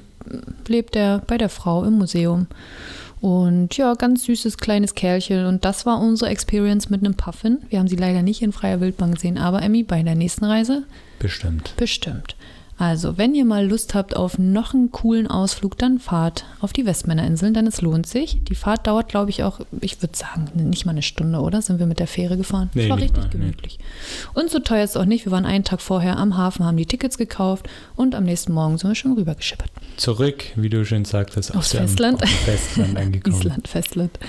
lebt er bei der Frau im Museum. Und ja, ganz süßes kleines Kerlchen. Und das war unsere Experience mit einem Puffin. Wir haben sie leider nicht in freier Wildbahn gesehen, aber Emmy, bei der nächsten Reise Bestimmt. bestimmt. Also, wenn ihr mal Lust habt auf noch einen coolen Ausflug, dann fahrt auf die Westmännerinseln, denn es lohnt sich. Die Fahrt dauert, glaube ich, auch, ich würde sagen, nicht mal eine Stunde, oder? Sind wir mit der Fähre gefahren? Nee, das war richtig mal, nee. gemütlich. Und so teuer ist es auch nicht. Wir waren einen Tag vorher am Hafen, haben die Tickets gekauft und am nächsten Morgen sind wir schon rübergeschippert. Zurück, wie du schön sagtest, Aufs Festland. Auf Festland angekommen. Island, Festland.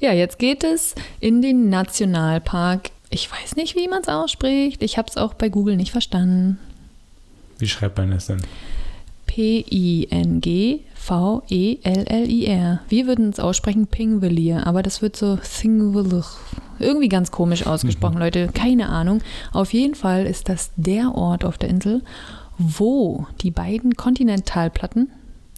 Ja, jetzt geht es in den Nationalpark. Ich weiß nicht, wie man es ausspricht. Ich habe es auch bei Google nicht verstanden. Wie schreibt man das denn? P-I-N-G-V-E-L-L-I-R. Wir würden es aussprechen Pingvelier, aber das wird so Thingvelier. Irgendwie ganz komisch ausgesprochen, Leute. Keine Ahnung. Auf jeden Fall ist das der Ort auf der Insel, wo die beiden Kontinentalplatten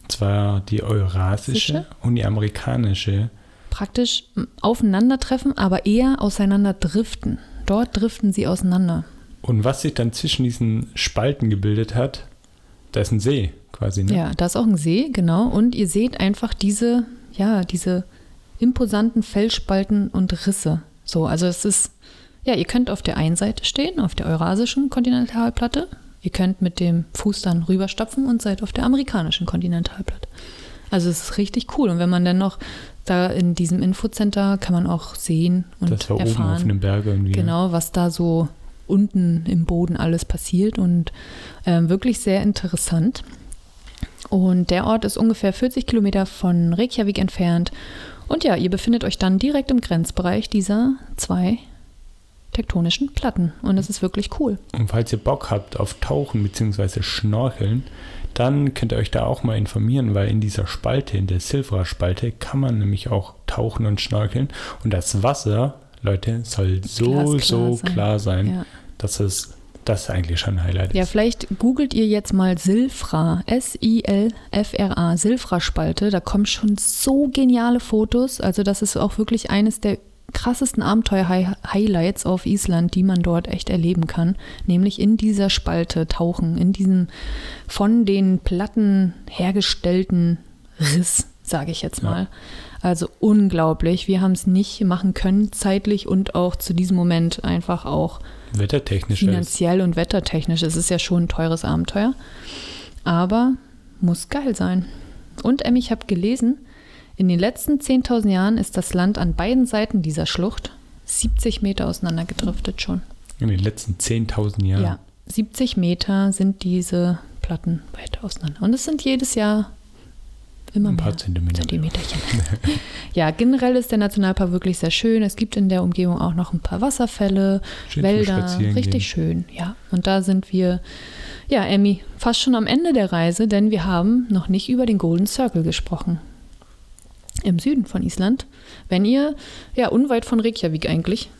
Zwar die eurasische Sische? und die amerikanische. praktisch aufeinandertreffen, aber eher auseinander driften. Dort driften sie auseinander. Und was sich dann zwischen diesen Spalten gebildet hat, da ist ein See quasi, ne? Ja, da ist auch ein See, genau. Und ihr seht einfach diese, ja, diese imposanten Felsspalten und Risse. So, also es ist, ja, ihr könnt auf der einen Seite stehen, auf der eurasischen Kontinentalplatte. Ihr könnt mit dem Fuß dann rüberstapfen und seid auf der amerikanischen Kontinentalplatte. Also es ist richtig cool. Und wenn man dann noch da in diesem Infocenter kann man auch sehen und Das war oben erfahren. auf einem Berg irgendwie. ne? Genau, was da so unten im Boden alles passiert und ähm, wirklich sehr interessant. Und der Ort ist ungefähr 40 Kilometer von Reykjavik entfernt. Und ja, ihr befindet euch dann direkt im Grenzbereich dieser zwei tektonischen Platten. Und das ist wirklich cool. Und falls ihr Bock habt auf Tauchen bzw. Schnorcheln, dann könnt ihr euch da auch mal informieren, weil in dieser Spalte, in der Silfra-Spalte, kann man nämlich auch tauchen und schnorcheln. Und das Wasser, Leute, soll so, so sein. klar sein, Ja. dass es das eigentlich schon ein Highlight Ja, ist. vielleicht googelt ihr jetzt mal Silfra, S-I-L-F-R-A, Silfra-Spalte. Da kommen schon so geniale Fotos. Also das ist auch wirklich eines der krassesten Abenteuer-Highlights auf Island, die man dort echt erleben kann. Nämlich in dieser Spalte tauchen, in diesem von den Platten hergestellten Riss, sage ich jetzt Ja. mal. Also unglaublich. Wir haben es nicht machen können, zeitlich und auch zu diesem Moment einfach auch Wettertechnisch ist finanziell und wettertechnisch. Es ist ja schon ein teures Abenteuer. Aber muss geil sein. Und Emmy, ich habe gelesen, in den letzten 10.000 Jahren ist das Land an beiden Seiten dieser Schlucht 70 Meter auseinandergedriftet schon. in den letzten 10.000 Jahren. Ja. 70 Meter sind diese Platten weiter auseinander. Und es sind jedes Jahr immer Ein paar Zentimeter. Zentimeterchen. ja, generell ist der Nationalpark wirklich sehr schön. Es gibt in der Umgebung auch noch ein paar Wasserfälle, Schön Wälder, richtig schön, ja. Und da sind wir, ja, Emmy, fast schon am Ende der Reise, denn wir haben noch nicht über den Golden Circle gesprochen. Im Süden von Island. Wenn ihr, ja, unweit von Reykjavik eigentlich,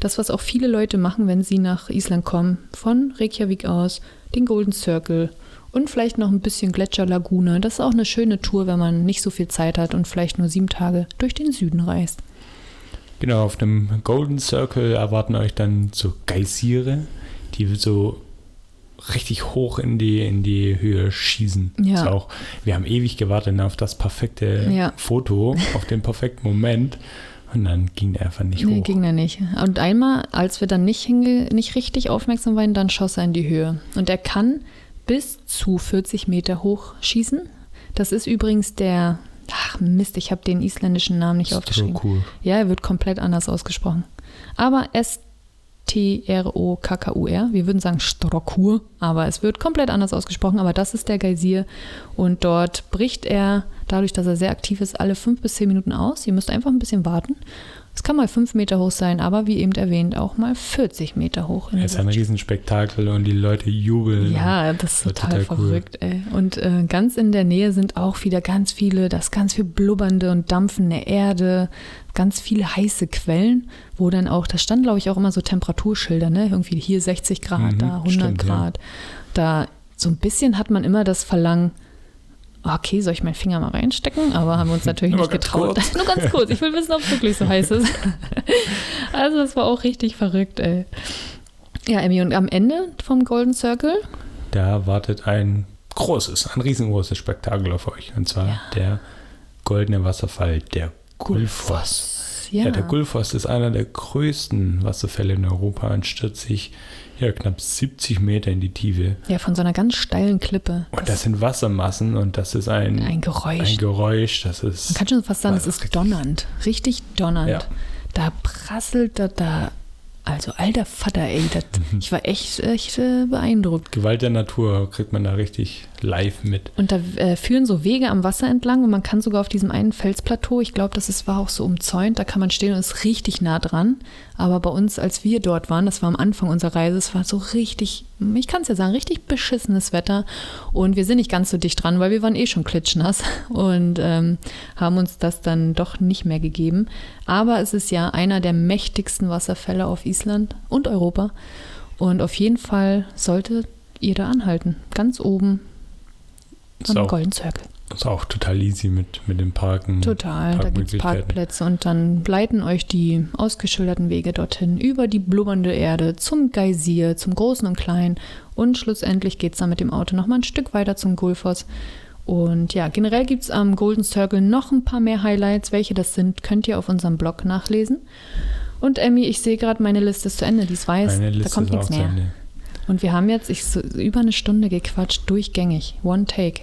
das, was auch viele Leute machen, wenn sie nach Island kommen, von Reykjavik aus, den Golden Circle und vielleicht noch ein bisschen Gletscherlagune. Das ist auch eine schöne Tour, wenn man nicht so viel Zeit hat und vielleicht nur sieben Tage durch den Süden reist. Genau, auf dem Golden Circle erwarten euch dann so Geysire, die so richtig hoch in die, in die Höhe schießen. Ja. Ist auch, wir haben ewig gewartet auf das perfekte Ja. Foto, auf den perfekten Moment. Und dann ging der einfach nicht Nee, hoch. ging er nicht. Und einmal, als wir dann nicht, hinge nicht richtig aufmerksam waren, dann schoss er in die Höhe. Und er kann bis zu 40 Meter hoch schießen. Das ist übrigens der, ach Mist, ich habe den isländischen Namen nicht aufgeschrieben. cool. Ja, er wird komplett anders ausgesprochen. Aber S-T-R-O-K-K-U-R. Wir würden sagen Strokur, aber es wird komplett anders ausgesprochen. Aber das ist der Geysir. Und dort bricht er, dadurch, dass er sehr aktiv ist, alle fünf bis zehn Minuten aus. Ihr müsst einfach ein bisschen warten. Es kann mal fünf Meter hoch sein, aber wie eben erwähnt, auch mal 40 Meter hoch. Es ist ein. Riesenspektakel und die Leute jubeln. Ja, das ist total, total cool. verrückt, ey. Und äh, ganz in der Nähe sind auch wieder ganz viele, das ganz viel blubbernde und dampfende Erde, ganz viele heiße Quellen, wo dann auch, da stand glaube ich auch immer so Temperaturschilder, ne? Irgendwie hier 60 Grad, Mhm, da 100 stimmt, ja. Grad. Da so ein bisschen hat man immer das Verlangen, okay, soll ich meinen Finger mal reinstecken? Aber haben wir uns natürlich nicht getraut. kurz. Nur ganz kurz, ich will wissen, ob es wirklich so heiß ist. also das war auch richtig verrückt, ey. Ja, Emmy, und am Ende vom Golden Circle Da wartet ein großes, ein riesengroßes Spektakel auf euch. Und zwar Ja. der goldene Wasserfall, der Gulfoss. Ja. Ja, der Gulfoss ist einer der größten Wasserfälle in Europa und stürzt sich ja, knapp 70 Meter in die Tiefe. ja, von so einer ganz steilen Klippe. Und das sind Wassermassen und das ist ein, ein Geräusch. ein Geräusch, das ist. Man kann schon fast sagen, es ist donnernd. Richtig donnernd. Ja. Da prasselt da, da. Also alter Vater, ey, das, Mhm. ich war echt, echt äh, beeindruckt. Gewalt der Natur kriegt man da richtig live mit. Und da äh, führen so Wege am Wasser entlang und man kann sogar auf diesem einen Felsplateau, ich glaube, das ist, war auch so umzäunt, da kann man stehen und ist richtig nah dran. Aber bei uns, als wir dort waren, das war am Anfang unserer Reise, es war so richtig, ich kann es ja sagen, richtig beschissenes Wetter. Und wir sind nicht ganz so dicht dran, weil wir waren eh schon klitschnass und ähm, haben uns das dann doch nicht mehr gegeben. Aber es ist ja einer der mächtigsten Wasserfälle auf Island und Europa. Und auf jeden Fall sollte ihr da anhalten. Ganz oben am auch, Golden Circle. Ist auch total easy mit, mit dem Parken. Total. Da gibt es. Parkplätze und dann leiten euch die ausgeschilderten Wege dorthin über die blubbernde Erde zum Geysir, zum Großen und Kleinen und schlussendlich geht es dann mit dem Auto nochmal ein Stück weiter zum Gulfos. Und ja, generell gibt es am Golden Circle noch ein paar mehr Highlights. Welche das sind, könnt ihr auf unserem Blog nachlesen. Und Emmy, ich sehe gerade, meine Liste ist zu Ende. Dies weiß, Meine da kommt ist nichts zu mehr. Ende. Und wir haben jetzt ich, so, über eine Stunde gequatscht, durchgängig. One Take.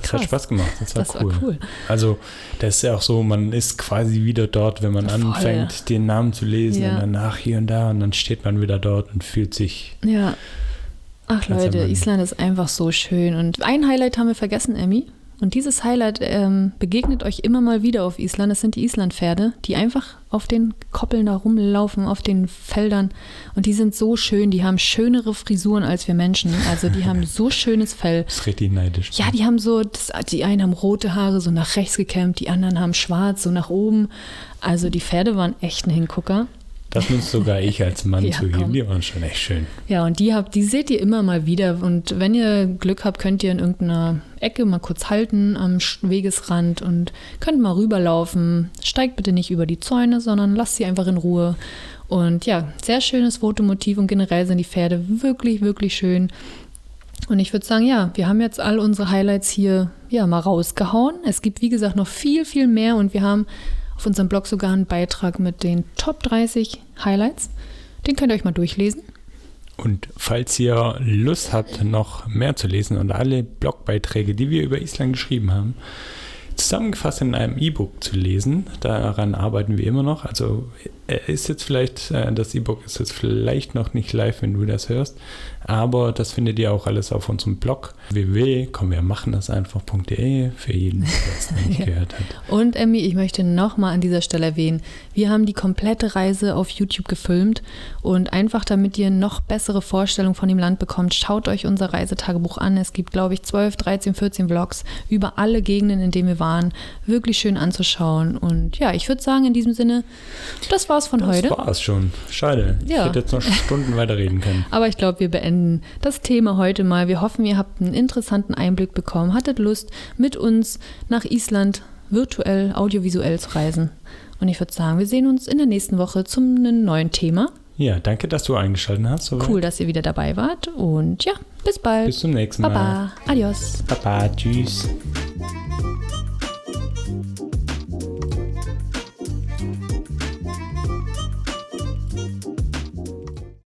Das Krass. hat Spaß gemacht. Das war, Das cool. war cool. Also, das ist ja auch so, man ist quasi wieder dort, wenn man Voll. anfängt, den Namen zu lesen Ja. und danach hier und da und dann steht man wieder dort und fühlt sich. Ja. Ach Leute, Island ist einfach so schön. Und ein Highlight haben wir vergessen, Emmy. Und dieses Highlight ähm, begegnet euch immer mal wieder auf Island. Das sind die Islandpferde, die einfach auf den Koppeln da rumlaufen, auf den Feldern. Und die sind so schön. Die haben schönere Frisuren als wir Menschen. Also die haben so schönes Fell. Das ist richtig neidisch. Ja, die haben so, das, die einen haben rote Haare so nach rechts gekämmt, die anderen haben schwarz so nach oben. Also die Pferde waren echt ein Hingucker. Das muss sogar ich als Mann Ja, zugeben. komm. Die waren schon echt schön. Ja, und die habt, die seht ihr immer mal wieder. Und wenn ihr Glück habt, könnt ihr in irgendeiner Ecke mal kurz halten am Wegesrand und könnt mal rüberlaufen. Steigt bitte nicht über die Zäune, sondern lasst sie einfach in Ruhe. Und ja, sehr schönes Fotomotiv und generell sind die Pferde wirklich, wirklich schön. Und ich würde sagen, ja, wir haben jetzt all unsere Highlights hier ja mal rausgehauen. Es gibt, wie gesagt, noch viel, viel mehr und wir haben auf unserem Blog sogar einen Beitrag mit den Top 30 Highlights. Den könnt ihr euch mal durchlesen. Und falls ihr Lust habt, noch mehr zu lesen und alle Blogbeiträge, die wir über Island geschrieben haben, zusammengefasst in einem E-Book zu lesen, daran arbeiten wir immer noch. Also ist jetzt vielleicht, äh, das E-Book ist jetzt vielleicht noch nicht live, wenn du das hörst, aber das findet ihr auch alles auf unserem Blog www.kommwirmachendaseinfach.de für jeden, der es nicht Ja. gehört hat. Und Emmy, ich möchte nochmal an dieser Stelle erwähnen, wir haben die komplette Reise auf YouTube gefilmt und einfach damit ihr noch bessere Vorstellungen von dem Land bekommt, schaut euch unser Reisetagebuch an. Es gibt, glaube ich, 12, 13, 14 Vlogs über alle Gegenden, in denen wir waren. Wirklich schön anzuschauen. Und ja, ich würde sagen, in diesem Sinne, das war's von Das heute. war es schon. Schade. Ich Ja. hätte jetzt noch Stunden weiterreden können. Aber ich glaube, wir beenden das Thema heute mal. Wir hoffen, ihr habt einen interessanten Einblick bekommen, hattet Lust, mit uns nach Island virtuell, audiovisuell zu reisen. Und ich würde sagen, wir sehen uns in der nächsten Woche zum einem neuen Thema. Ja, danke, dass du eingeschaltet hast. Soweit. Cool, dass ihr wieder dabei wart. Und ja, bis bald. Bis zum nächsten Mal. Baba. Adios. Baba. Tschüss.